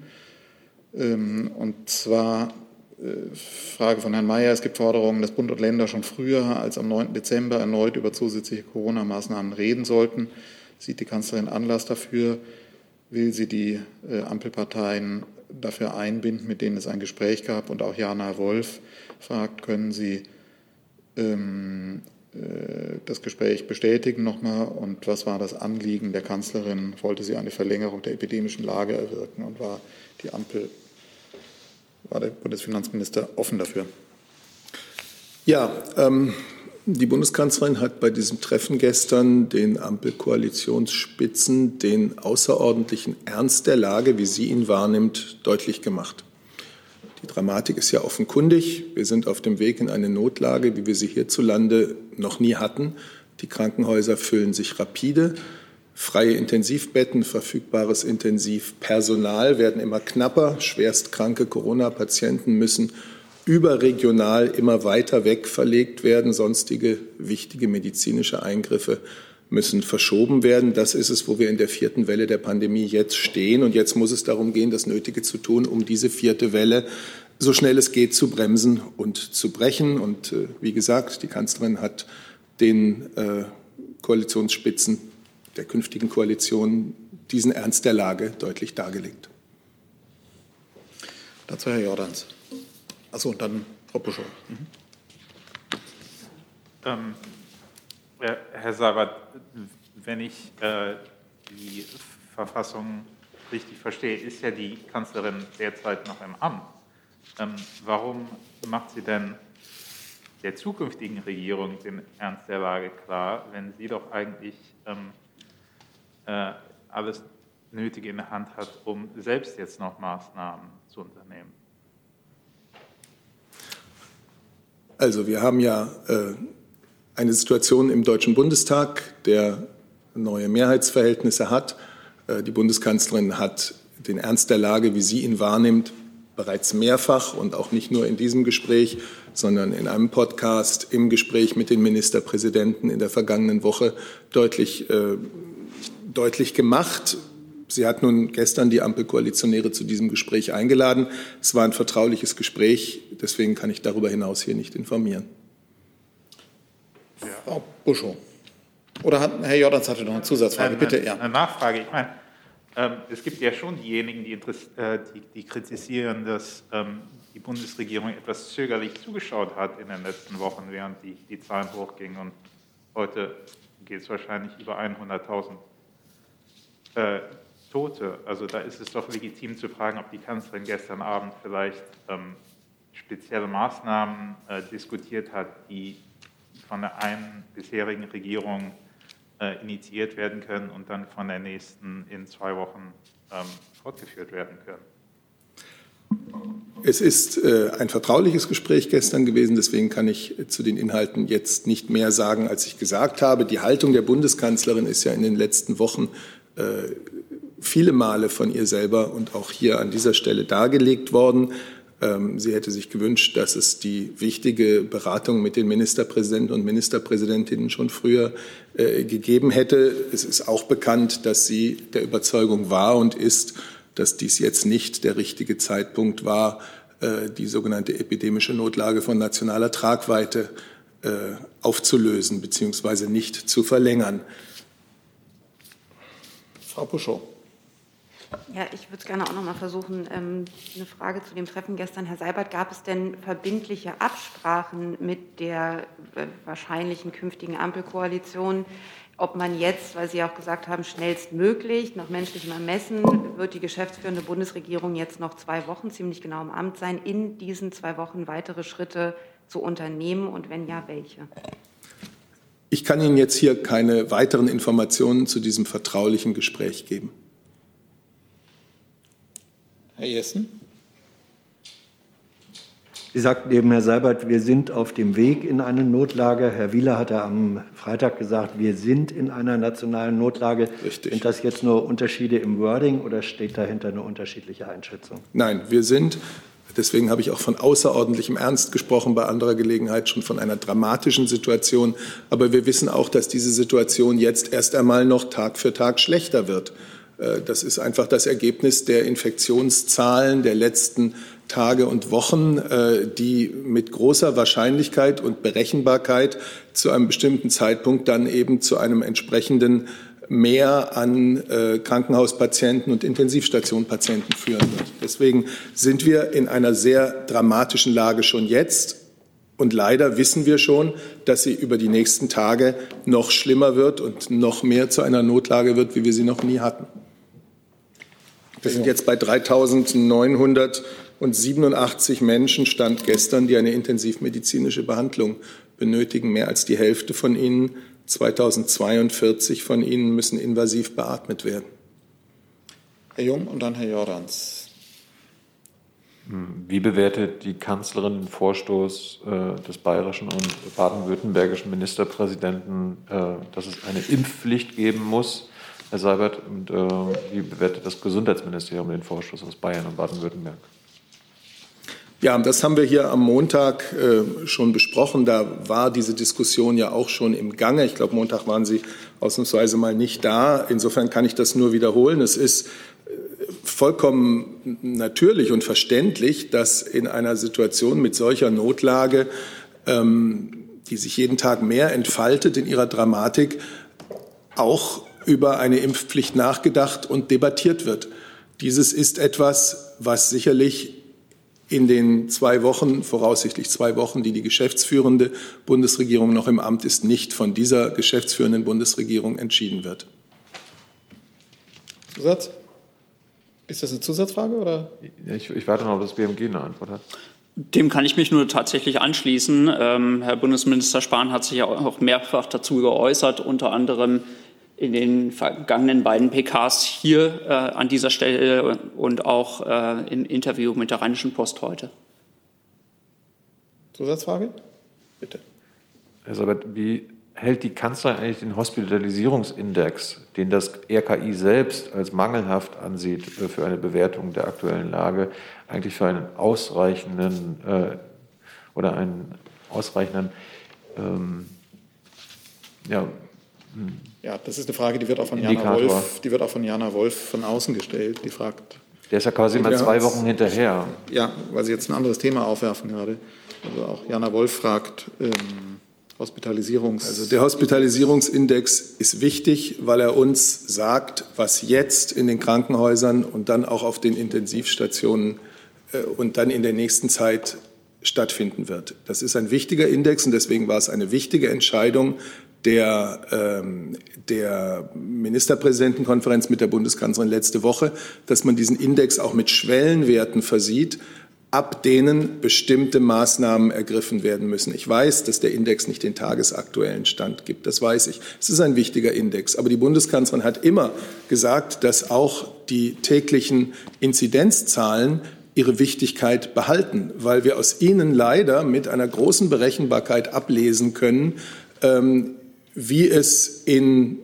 Ähm, und zwar äh, Frage von Herrn Mayer. Es gibt Forderungen, dass Bund und Länder schon früher als am 9. Dezember erneut über zusätzliche Corona-Maßnahmen reden sollten sieht die Kanzlerin Anlass dafür, will sie die äh, Ampelparteien dafür einbinden, mit denen es ein Gespräch gab. Und auch Jana Wolf fragt, können Sie ähm, äh, das Gespräch bestätigen nochmal und was war das Anliegen der Kanzlerin? Wollte sie eine Verlängerung der epidemischen Lage erwirken und war die Ampel, war der Bundesfinanzminister offen dafür? Ja, ähm, die Bundeskanzlerin hat bei diesem Treffen gestern den Ampelkoalitionsspitzen den außerordentlichen Ernst der Lage, wie sie ihn wahrnimmt, deutlich gemacht. Die Dramatik ist ja offenkundig. Wir sind auf dem Weg in eine Notlage, wie wir sie hierzulande noch nie hatten. Die Krankenhäuser füllen sich rapide. Freie Intensivbetten, verfügbares Intensivpersonal werden immer knapper. Schwerstkranke Corona-Patienten müssen überregional immer weiter weg verlegt werden. Sonstige wichtige medizinische Eingriffe müssen verschoben werden. Das ist es, wo wir in der vierten Welle der Pandemie jetzt stehen. Und jetzt muss es darum gehen, das Nötige zu tun, um diese vierte Welle so schnell es geht zu bremsen und zu brechen. Und äh, wie gesagt, die Kanzlerin hat den äh, Koalitionsspitzen der künftigen Koalition diesen Ernst der Lage deutlich dargelegt. Dazu Herr Jordans. Achso, und dann Frau Buschow. Mhm. Ähm, Herr Sabat, wenn ich äh, die Verfassung richtig verstehe, ist ja die Kanzlerin derzeit noch im Amt. Ähm, warum macht sie denn der zukünftigen Regierung den Ernst der Lage klar, wenn sie doch eigentlich ähm, äh, alles Nötige in der Hand hat, um selbst jetzt noch Maßnahmen zu unternehmen? Also wir haben ja äh, eine Situation im Deutschen Bundestag, der neue Mehrheitsverhältnisse hat. Äh, die Bundeskanzlerin hat den Ernst der Lage, wie sie ihn wahrnimmt, bereits mehrfach und auch nicht nur in diesem Gespräch, sondern in einem Podcast im Gespräch mit den Ministerpräsidenten in der vergangenen Woche deutlich, äh, deutlich gemacht. Sie hat nun gestern die Ampelkoalitionäre zu diesem Gespräch eingeladen. Es war ein vertrauliches Gespräch, deswegen kann ich darüber hinaus hier nicht informieren. Frau Buschow. Oder hat, Herr Jordans hatte noch eine Zusatzfrage. Bitte, ja. Eine Nachfrage. Ich meine, ähm, es gibt ja schon diejenigen, die, äh, die, die kritisieren, dass ähm, die Bundesregierung etwas zögerlich zugeschaut hat in den letzten Wochen, während die, die Zahlen hochgingen. Und heute geht es wahrscheinlich über 100.000 äh, Tote. Also da ist es doch legitim zu fragen, ob die Kanzlerin gestern Abend vielleicht ähm, spezielle Maßnahmen äh, diskutiert hat, die von der einen bisherigen Regierung äh, initiiert werden können und dann von der nächsten in zwei Wochen ähm, fortgeführt werden können. Es ist äh, ein vertrauliches Gespräch gestern gewesen, deswegen kann ich zu den Inhalten jetzt nicht mehr sagen, als ich gesagt habe. Die Haltung der Bundeskanzlerin ist ja in den letzten Wochen äh, viele Male von ihr selber und auch hier an dieser Stelle dargelegt worden. Ähm, sie hätte sich gewünscht, dass es die wichtige Beratung mit den Ministerpräsidenten und Ministerpräsidentinnen schon früher äh, gegeben hätte. Es ist auch bekannt, dass sie der Überzeugung war und ist, dass dies jetzt nicht der richtige Zeitpunkt war, äh, die sogenannte epidemische Notlage von nationaler Tragweite äh, aufzulösen bzw. nicht zu verlängern. Frau Puschow. Ja, ich würde es gerne auch noch mal versuchen. Ähm, eine Frage zu dem Treffen gestern. Herr Seibert, gab es denn verbindliche Absprachen mit der äh, wahrscheinlichen künftigen Ampelkoalition, ob man jetzt, weil Sie auch gesagt haben, schnellstmöglich nach menschlichem Ermessen, wird die geschäftsführende Bundesregierung jetzt noch zwei Wochen ziemlich genau im Amt sein, in diesen zwei Wochen weitere Schritte zu unternehmen und wenn ja, welche? Ich kann Ihnen jetzt hier keine weiteren Informationen zu diesem vertraulichen Gespräch geben. Herr Jessen? Sie sagten eben, Herr Seibert, wir sind auf dem Weg in eine Notlage. Herr Wieler hat ja am Freitag gesagt, wir sind in einer nationalen Notlage. Richtig. Sind das jetzt nur Unterschiede im Wording oder steht dahinter eine unterschiedliche Einschätzung? Nein, wir sind Deswegen habe ich auch von außerordentlichem Ernst gesprochen, bei anderer Gelegenheit schon von einer dramatischen Situation. Aber wir wissen auch, dass diese Situation jetzt erst einmal noch Tag für Tag schlechter wird. Äh, das ist einfach das Ergebnis der Infektionszahlen der letzten Tage und Wochen, äh, die mit großer Wahrscheinlichkeit und Berechenbarkeit zu einem bestimmten Zeitpunkt dann eben zu einem entsprechenden Mehr an äh, Krankenhauspatienten und Intensivstationpatienten führen wird. Deswegen sind wir in einer sehr dramatischen Lage schon jetzt. Und leider wissen wir schon, dass sie über die nächsten Tage noch schlimmer wird und noch mehr zu einer Notlage wird, wie wir sie noch nie hatten. Wir sind jetzt bei 3.987 Menschen, Stand gestern, die eine intensivmedizinische Behandlung benötigen. Mehr als die Hälfte von ihnen, 2042 von ihnen, müssen invasiv beatmet werden. Herr Jung und dann Herr Jordans. Wie bewertet die Kanzlerin den Vorstoß äh, des bayerischen und baden-württembergischen Ministerpräsidenten, äh, dass es eine Impfpflicht geben muss? Herr Seibert, und, äh, wie bewertet das Gesundheitsministerium den Vorstoß aus Bayern und Baden-Württemberg? Ja, das haben wir hier am Montag äh, schon besprochen. Da war diese Diskussion ja auch schon im Gange. Ich glaube, Montag waren Sie ausnahmsweise mal nicht da. Insofern kann ich das nur wiederholen. Es ist äh, vollkommen natürlich und verständlich, dass in einer Situation mit solcher Notlage, ähm, die sich jeden Tag mehr entfaltet in ihrer Dramatik, auch über eine Impfpflicht nachgedacht und debattiert wird. Dieses ist etwas, was sicherlich in den zwei Wochen, voraussichtlich zwei Wochen, die die geschäftsführende Bundesregierung noch im Amt ist, nicht von dieser geschäftsführenden Bundesregierung entschieden wird. Zusatz? Ist das eine Zusatzfrage oder? Ich, ich warte noch, ob das BMG eine Antwort hat. Dem kann ich mich nur tatsächlich anschließen. Ähm, Herr Bundesminister Spahn hat sich ja auch mehrfach dazu geäußert, unter anderem in den vergangenen beiden PKs hier äh, an dieser Stelle und auch äh, im Interview mit der Rheinischen Post heute. Zusatzfrage? Bitte. Herr Sabat, wie hält die Kanzlerin eigentlich den Hospitalisierungsindex, den das RKI selbst als mangelhaft ansieht äh, für eine Bewertung der aktuellen Lage, eigentlich für einen ausreichenden äh, oder einen ausreichenden ähm, ja, hm. Ja, das ist eine Frage, die wird auch von Jana Wolf, die wird auch von Jana Wolf von außen gestellt. Die fragt. Der ist ja quasi mal zwei Wochen hinterher. Ja, weil Sie jetzt ein anderes Thema aufwerfen gerade. Also auch Jana Wolf fragt ähm, Hospitalisierungs. Also der Hospitalisierungsindex ist wichtig, weil er uns sagt, was jetzt in den Krankenhäusern und dann auch auf den Intensivstationen äh, und dann in der nächsten Zeit stattfinden wird. Das ist ein wichtiger Index und deswegen war es eine wichtige Entscheidung, der, ähm, der Ministerpräsidentenkonferenz mit der Bundeskanzlerin letzte Woche, dass man diesen Index auch mit Schwellenwerten versieht, ab denen bestimmte Maßnahmen ergriffen werden müssen. Ich weiß, dass der Index nicht den tagesaktuellen Stand gibt. Das weiß ich. Es ist ein wichtiger Index. Aber die Bundeskanzlerin hat immer gesagt, dass auch die täglichen Inzidenzzahlen ihre Wichtigkeit behalten, weil wir aus ihnen leider mit einer großen Berechenbarkeit ablesen können, ähm, wie es in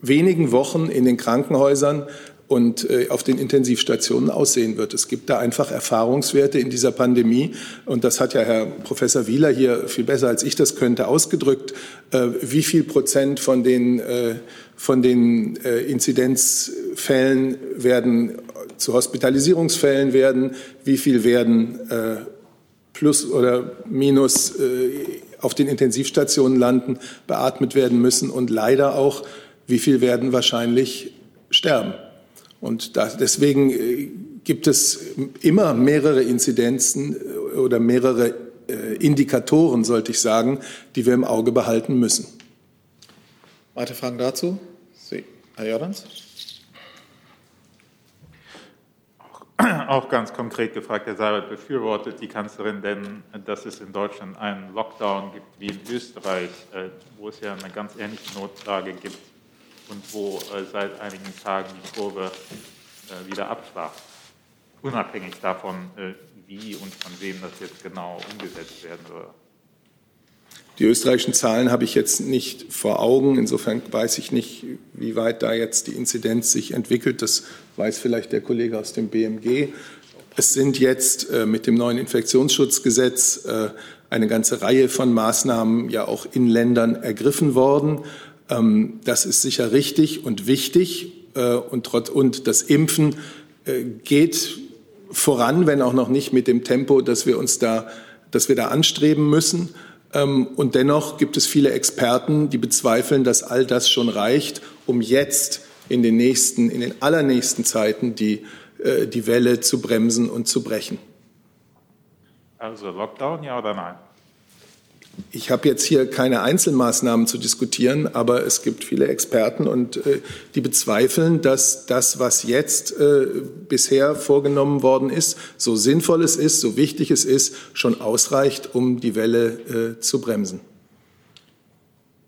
wenigen Wochen in den Krankenhäusern und äh, auf den Intensivstationen aussehen wird. Es gibt da einfach Erfahrungswerte in dieser Pandemie. Und das hat ja Herr Professor Wieler hier viel besser als ich das könnte ausgedrückt, äh, wie viel Prozent von den, äh, von den Inzidenzfällen werden zu Hospitalisierungsfällen werden, wie viel werden plus oder minus auf den Intensivstationen landen, beatmet werden müssen und leider auch, wie viel werden wahrscheinlich sterben. Und da, deswegen äh, gibt es immer mehrere Inzidenzen äh, oder mehrere äh, Indikatoren, sollte ich sagen, die wir im Auge behalten müssen. Weitere Fragen dazu? Sie, Herr Jordans? Auch ganz konkret gefragt, Herr Seibert, befürwortet die Kanzlerin denn, dass es in Deutschland einen Lockdown gibt wie in Österreich, äh, wo es ja eine ganz ähnliche Notlage gibt und wo äh, seit einigen Tagen die Kurve äh, wieder abschlacht, unabhängig davon, wie und von wem das jetzt genau umgesetzt werden soll? Die österreichischen Zahlen habe ich jetzt nicht vor Augen. Insofern weiß ich nicht, wie weit da jetzt die Inzidenz sich entwickelt. Das weiß vielleicht der Kollege aus dem BMG. Es sind jetzt äh, mit dem neuen Infektionsschutzgesetz äh, eine ganze Reihe von Maßnahmen ja auch in Ländern ergriffen worden. Ähm, das ist sicher richtig und wichtig. Äh, und, trotz, und das Impfen äh, geht voran, wenn auch noch nicht mit dem Tempo, dass wir uns da, dass wir da anstreben müssen. Ähm, und dennoch gibt es viele Experten, die bezweifeln, dass all das schon reicht, um jetzt in den nächsten, in den allernächsten Zeiten die, äh, die Welle zu bremsen und zu brechen. Also Lockdown, ja oder nein? Ich habe jetzt hier keine Einzelmaßnahmen zu diskutieren, aber es gibt viele Experten und äh, die bezweifeln, dass das, was jetzt äh, bisher vorgenommen worden ist, so sinnvoll es ist, so wichtig es ist, schon ausreicht, um die Welle äh, zu bremsen.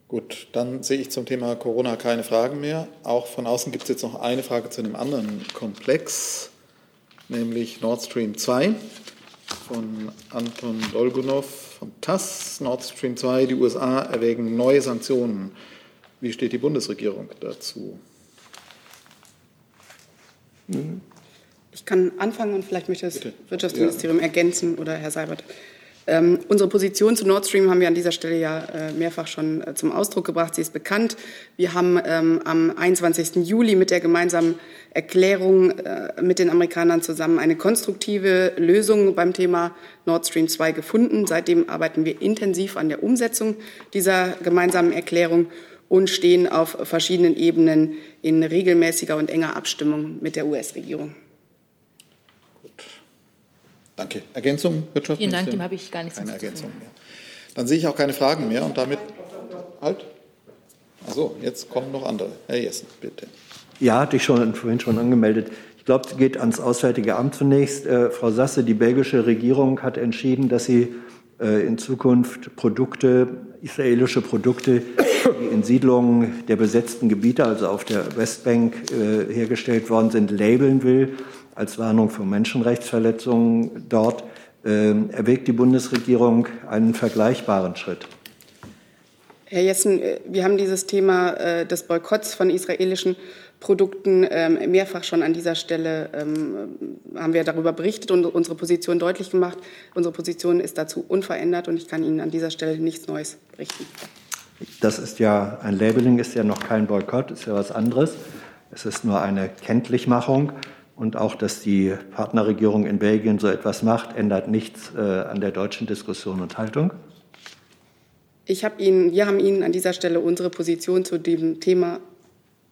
Gut, dann sehe ich zum Thema Corona keine Fragen mehr. Auch von außen gibt es jetzt noch eine Frage zu einem anderen Komplex, nämlich Nord Stream 2 von Anton Dolgunov von TASS, Nord Stream 2, die USA erwägen neue Sanktionen. Wie steht die Bundesregierung dazu? Ich kann anfangen und vielleicht möchte das Bitte. Wirtschaftsministerium ja. ergänzen oder Herr Seibert. Ähm, unsere Position zu Nord Stream haben wir an dieser Stelle ja äh, mehrfach schon äh, zum Ausdruck gebracht. Sie ist bekannt. Wir haben ähm, am 21. Juli mit der gemeinsamen Erklärung äh, mit den Amerikanern zusammen eine konstruktive Lösung beim Thema Nord Stream 2 gefunden. Seitdem arbeiten wir intensiv an der Umsetzung dieser gemeinsamen Erklärung und stehen auf verschiedenen Ebenen in regelmäßiger und enger Abstimmung mit der US-Regierung. Danke. Ergänzung, Wirtschaftsministerium? Vielen Dank, dem habe ich gar nichts Keine Ergänzung mehr. Dann sehe ich auch keine Fragen mehr und damit. Halt. Achso, jetzt kommen noch andere. Herr Jessen, bitte. Ja, hatte ich schon, vorhin schon angemeldet. Ich glaube, es geht ans Auswärtige Amt zunächst. Äh, Frau Sasse, die belgische Regierung hat entschieden, dass sie äh, in Zukunft Produkte, israelische Produkte, die in Siedlungen der besetzten Gebiete, also auf der Westbank äh, hergestellt worden sind, labeln will, als Warnung vor Menschenrechtsverletzungen dort. Ähm, erwägt die Bundesregierung einen vergleichbaren Schritt? Herr Jessen, wir haben dieses Thema des Boykotts von israelischen Produkten ähm, mehrfach schon an dieser Stelle ähm, haben wir darüber berichtet und unsere Position deutlich gemacht. Unsere Position ist dazu unverändert und ich kann Ihnen an dieser Stelle nichts Neues berichten. Das ist ja ein Labeling, ist ja noch kein Boykott, ist ja was anderes. Es ist nur eine Kenntlichmachung. Und auch, dass die Partnerregierung in Belgien so etwas macht, ändert nichts äh, an der deutschen Diskussion und Haltung. Ich habe Ihnen, wir haben Ihnen an dieser Stelle unsere Position zu dem Thema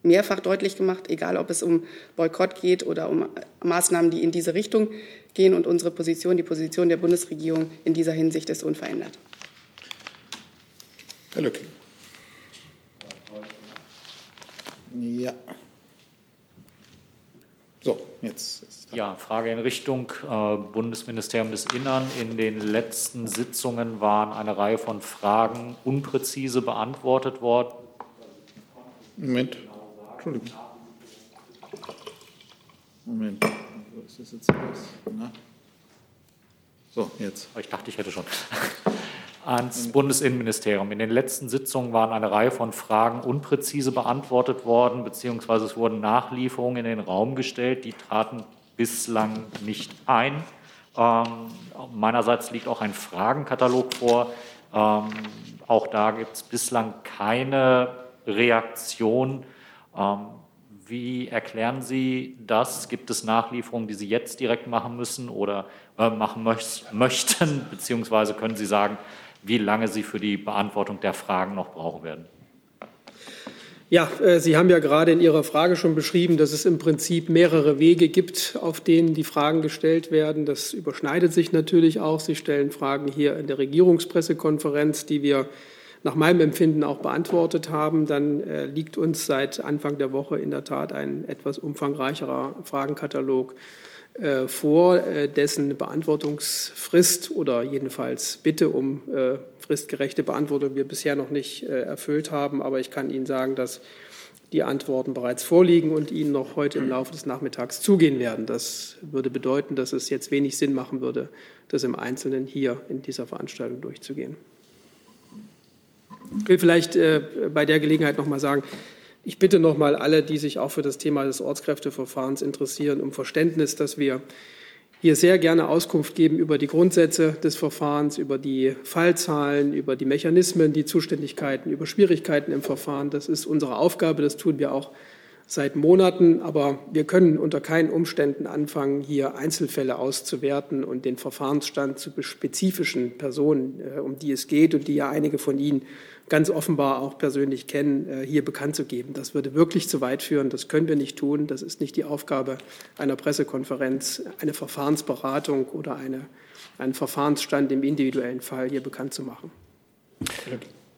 mehrfach deutlich gemacht, egal ob es um Boykott geht oder um Maßnahmen, die in diese Richtung gehen. Und unsere Position, die Position der Bundesregierung in dieser Hinsicht ist unverändert. Herr Lücking. Ja. So, jetzt ist Ja, Frage in Richtung äh, Bundesministerium des Innern. In den letzten Sitzungen waren eine Reihe von Fragen unpräzise beantwortet worden. Moment. Entschuldigung. Moment. Wo ist das jetzt? Na? So, jetzt. Ich dachte, ich hätte schon. Ans Bundesinnenministerium. In den letzten Sitzungen waren eine Reihe von Fragen unpräzise beantwortet worden, beziehungsweise es wurden Nachlieferungen in den Raum gestellt, die traten bislang nicht ein. Ähm, meinerseits liegt auch ein Fragenkatalog vor. Ähm, auch da gibt es bislang keine Reaktion. Ähm, wie erklären Sie das? Gibt es Nachlieferungen, die Sie jetzt direkt machen müssen oder äh, machen möchten? Beziehungsweise können Sie sagen, wie lange Sie für die Beantwortung der Fragen noch brauchen werden? Ja, äh, Sie haben ja gerade in Ihrer Frage schon beschrieben, dass es im Prinzip mehrere Wege gibt, auf denen die Fragen gestellt werden. Das überschneidet sich natürlich auch. Sie stellen Fragen hier in der Regierungspressekonferenz, die wir nach meinem Empfinden auch beantwortet haben, dann äh, liegt uns seit Anfang der Woche in der Tat ein etwas umfangreicherer Fragenkatalog vor, äh, dessen Beantwortungsfrist oder jedenfalls Bitte um äh, fristgerechte Beantwortung wir bisher noch nicht äh, erfüllt haben. Aber ich kann Ihnen sagen, dass die Antworten bereits vorliegen und Ihnen noch heute im Laufe des Nachmittags zugehen werden. Das würde bedeuten, dass es jetzt wenig Sinn machen würde, das im Einzelnen hier in dieser Veranstaltung durchzugehen. Ich will vielleicht äh, bei der Gelegenheit noch mal sagen, ich bitte noch mal alle, die sich auch für das Thema des Ortskräfteverfahrens interessieren, um Verständnis, dass wir hier sehr gerne Auskunft geben über die Grundsätze des Verfahrens, über die Fallzahlen, über die Mechanismen, die Zuständigkeiten, über Schwierigkeiten im Verfahren. Das ist unsere Aufgabe, das tun wir auch seit Monaten, aber wir können unter keinen Umständen anfangen, hier Einzelfälle auszuwerten und den Verfahrensstand zu spezifischen Personen, äh, um die es geht und die ja einige von Ihnen ganz offenbar auch persönlich kennen, äh, hier bekannt zu geben. Das würde wirklich zu weit führen. Das können wir nicht tun. Das ist nicht die Aufgabe einer Pressekonferenz, eine Verfahrensberatung oder eine, einen Verfahrensstand im individuellen Fall hier bekannt zu machen.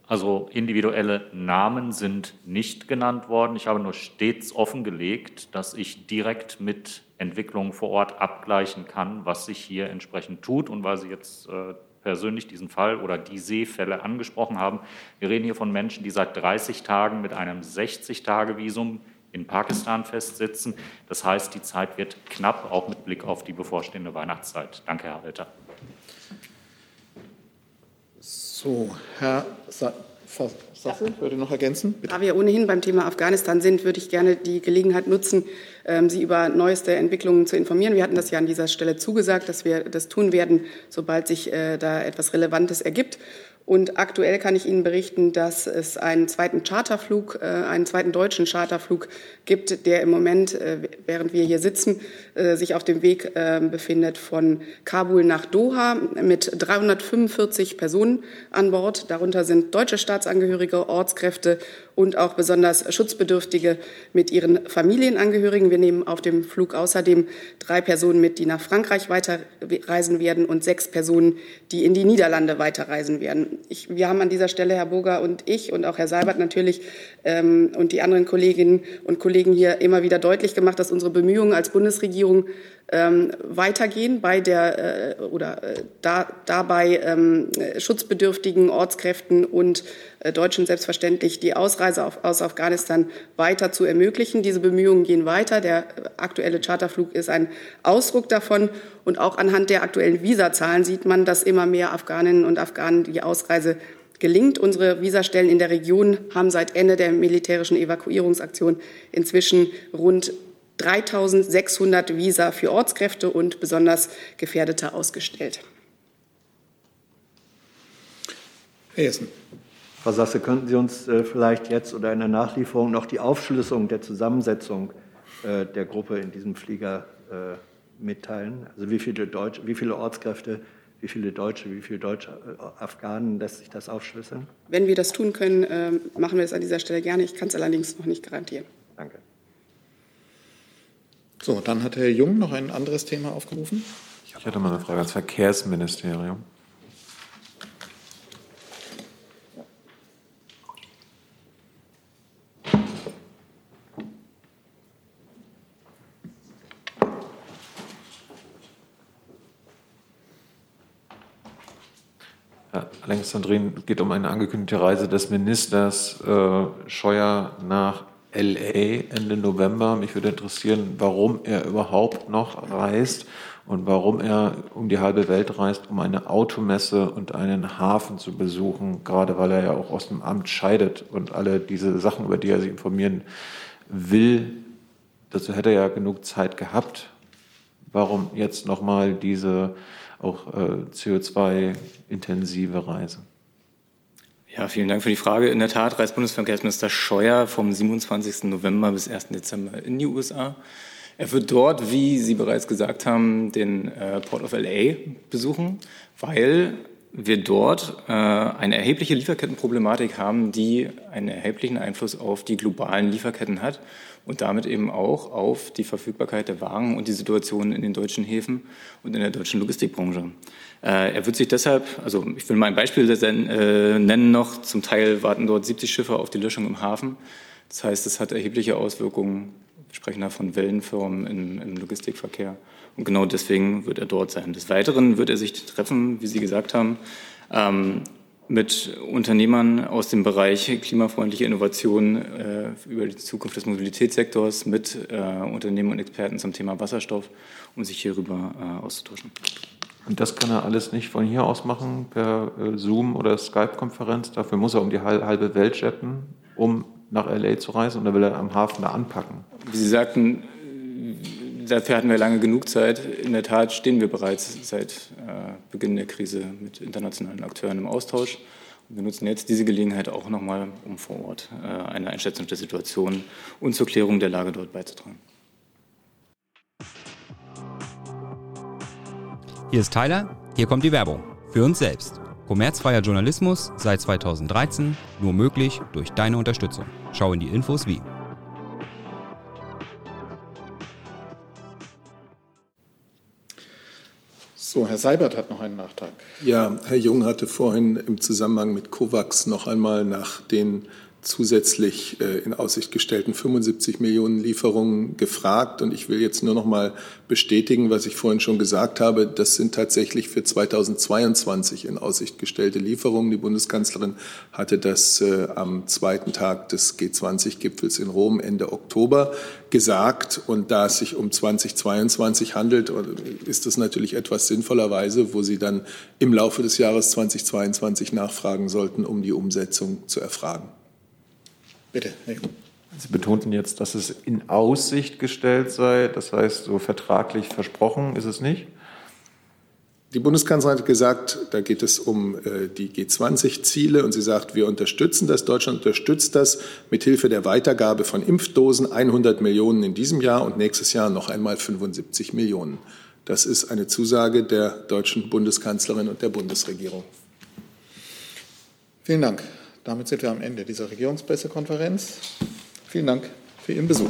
Also individuelle Namen sind nicht genannt worden. Ich habe nur stets offengelegt, dass ich direkt mit Entwicklungen vor Ort abgleichen kann, was sich hier entsprechend tut. Und weil Sie jetzt äh, persönlich diesen Fall oder die Seefälle angesprochen haben, wir reden hier von Menschen, die seit 30 Tagen mit einem 60-Tage-Visum in Pakistan festsitzen. Das heißt, die Zeit wird knapp, auch mit Blick auf die bevorstehende Weihnachtszeit. Danke, Herr Alter. So, Herr Sasse, würde noch ergänzen? Bitte. Da wir ohnehin beim Thema Afghanistan sind, würde ich gerne die Gelegenheit nutzen, ähm, Sie über neueste Entwicklungen zu informieren. Wir hatten das ja an dieser Stelle zugesagt, dass wir das tun werden, sobald sich äh, da etwas Relevantes ergibt. Und aktuell kann ich Ihnen berichten, dass es einen zweiten Charterflug, äh, einen zweiten deutschen Charterflug gibt, der im Moment, äh, während wir hier sitzen, äh, sich auf dem Weg befindet von Kabul nach Doha mit 345 Personen an Bord. Darunter sind deutsche Staatsangehörige, Ortskräfte und auch besonders Schutzbedürftige mit ihren Familienangehörigen. Wir nehmen auf dem Flug außerdem drei Personen mit, die nach Frankreich weiterreisen werden und sechs Personen, die in die Niederlande weiterreisen werden. Ich, wir haben an dieser Stelle, Herr Burger und ich und auch Herr Seibert natürlich ähm, und die anderen Kolleginnen und Kollegen hier immer wieder deutlich gemacht, dass unsere Bemühungen als Bundesregierung ähm, weitergehen bei der äh, oder äh, da, dabei ähm, schutzbedürftigen Ortskräften und äh, Deutschen selbstverständlich die Ausreise auf, aus Afghanistan weiter zu ermöglichen. Diese Bemühungen gehen weiter. Der aktuelle Charterflug ist ein Ausdruck davon. Und auch anhand der aktuellen Visazahlen sieht man, dass immer mehr Afghaninnen und Afghanen die Ausreise gelingt. Unsere Visastellen in der Region haben seit Ende der militärischen Evakuierungsaktion inzwischen rund 3600 Visa für Ortskräfte und besonders Gefährdete ausgestellt. Herr Jessen. Frau Sasse, könnten Sie uns äh, vielleicht jetzt oder in der Nachlieferung noch die Aufschlüsselung der Zusammensetzung äh, der Gruppe in diesem Flieger äh, mitteilen? Also wie viele, Deutsche, wie viele Ortskräfte, wie viele Deutsche, wie viele deutsche äh, Afghanen lässt sich das aufschlüsseln? Wenn wir das tun können, äh, machen wir das an dieser Stelle gerne. Ich kann es allerdings noch nicht garantieren. Danke. So, dann hat Herr Jung noch ein anderes Thema aufgerufen. Ich hätte mal eine Frage ans Verkehrsministerium. Alexandrin, es geht um eine angekündigte Reise des Ministers äh, Scheuer nach LA Ende November. Mich würde interessieren, warum er überhaupt noch reist und warum er um die halbe Welt reist, um eine Automesse und einen Hafen zu besuchen, gerade weil er ja auch aus dem Amt scheidet und alle diese Sachen, über die er sich informieren will, dazu hätte er ja genug Zeit gehabt. Warum jetzt nochmal diese auch äh, CO2-intensive Reise? Ja, vielen Dank für die Frage. In der Tat reist Bundesverkehrsminister Scheuer vom 27. November bis 1. Dezember in die USA. Er wird dort, wie Sie bereits gesagt haben, den äh, Port of LA besuchen, weil wir dort äh, eine erhebliche Lieferkettenproblematik haben, die einen erheblichen Einfluss auf die globalen Lieferketten hat und damit eben auch auf die Verfügbarkeit der Waren und die Situation in den deutschen Häfen und in der deutschen Logistikbranche. Äh, er wird sich deshalb, also ich will mal ein Beispiel äh, nennen noch, zum Teil warten dort 70 Schiffe auf die Löschung im Hafen. Das heißt, es hat erhebliche Auswirkungen, wir sprechen da von Wellenfirmen im, im Logistikverkehr. Und genau deswegen wird er dort sein. Des Weiteren wird er sich treffen, wie Sie gesagt haben, ähm, mit Unternehmern aus dem Bereich klimafreundliche Innovation äh, über die Zukunft des Mobilitätssektors, mit äh, Unternehmen und Experten zum Thema Wasserstoff, um sich hierüber äh, auszutauschen. Und das kann er alles nicht von hier aus machen, per äh, Zoom oder Skype-Konferenz. Dafür muss er um die halbe Welt jetten, um nach LA zu reisen. Oder will er am Hafen da anpacken? Wie Sie sagten, dafür hatten wir lange genug Zeit. In der Tat stehen wir bereits seit äh, Beginn der Krise mit internationalen Akteuren im Austausch. Wir nutzen jetzt diese Gelegenheit auch nochmal, um vor Ort äh, eine Einschätzung der Situation und zur Klärung der Lage dort beizutragen. Hier ist Tyler, hier kommt die Werbung. Für uns selbst. Kommerzfreier Journalismus seit 2013, nur möglich durch deine Unterstützung. Schau in die Infos wie. So, Herr Seibert hat noch einen Nachtrag. Ja, Herr Jung hatte vorhin im Zusammenhang mit COVAX noch einmal nach den zusätzlich äh, in Aussicht gestellten 75 Millionen Lieferungen gefragt. Und ich will jetzt nur noch mal bestätigen, was ich vorhin schon gesagt habe. Das sind tatsächlich für 2022 in Aussicht gestellte Lieferungen. Die Bundeskanzlerin hatte das äh, am zweiten Tag des G20-Gipfels in Rom Ende Oktober gesagt. Und da es sich um 2022 handelt, ist das natürlich etwas sinnvollerweise, wo Sie dann im Laufe des Jahres 2022 nachfragen sollten, um die Umsetzung zu erfragen. Bitte. Sie betonten jetzt, dass es in Aussicht gestellt sei, das heißt so vertraglich versprochen ist es nicht? Die Bundeskanzlerin hat gesagt, da geht es um äh, die G20-Ziele und sie sagt, wir unterstützen das, Deutschland unterstützt das mit Hilfe der Weitergabe von Impfdosen, 100 Millionen in diesem Jahr und nächstes Jahr noch einmal 75 Millionen. Das ist eine Zusage der deutschen Bundeskanzlerin und der Bundesregierung. Vielen Dank. Damit sind wir am Ende dieser Regierungspressekonferenz. Vielen Dank für Ihren Besuch.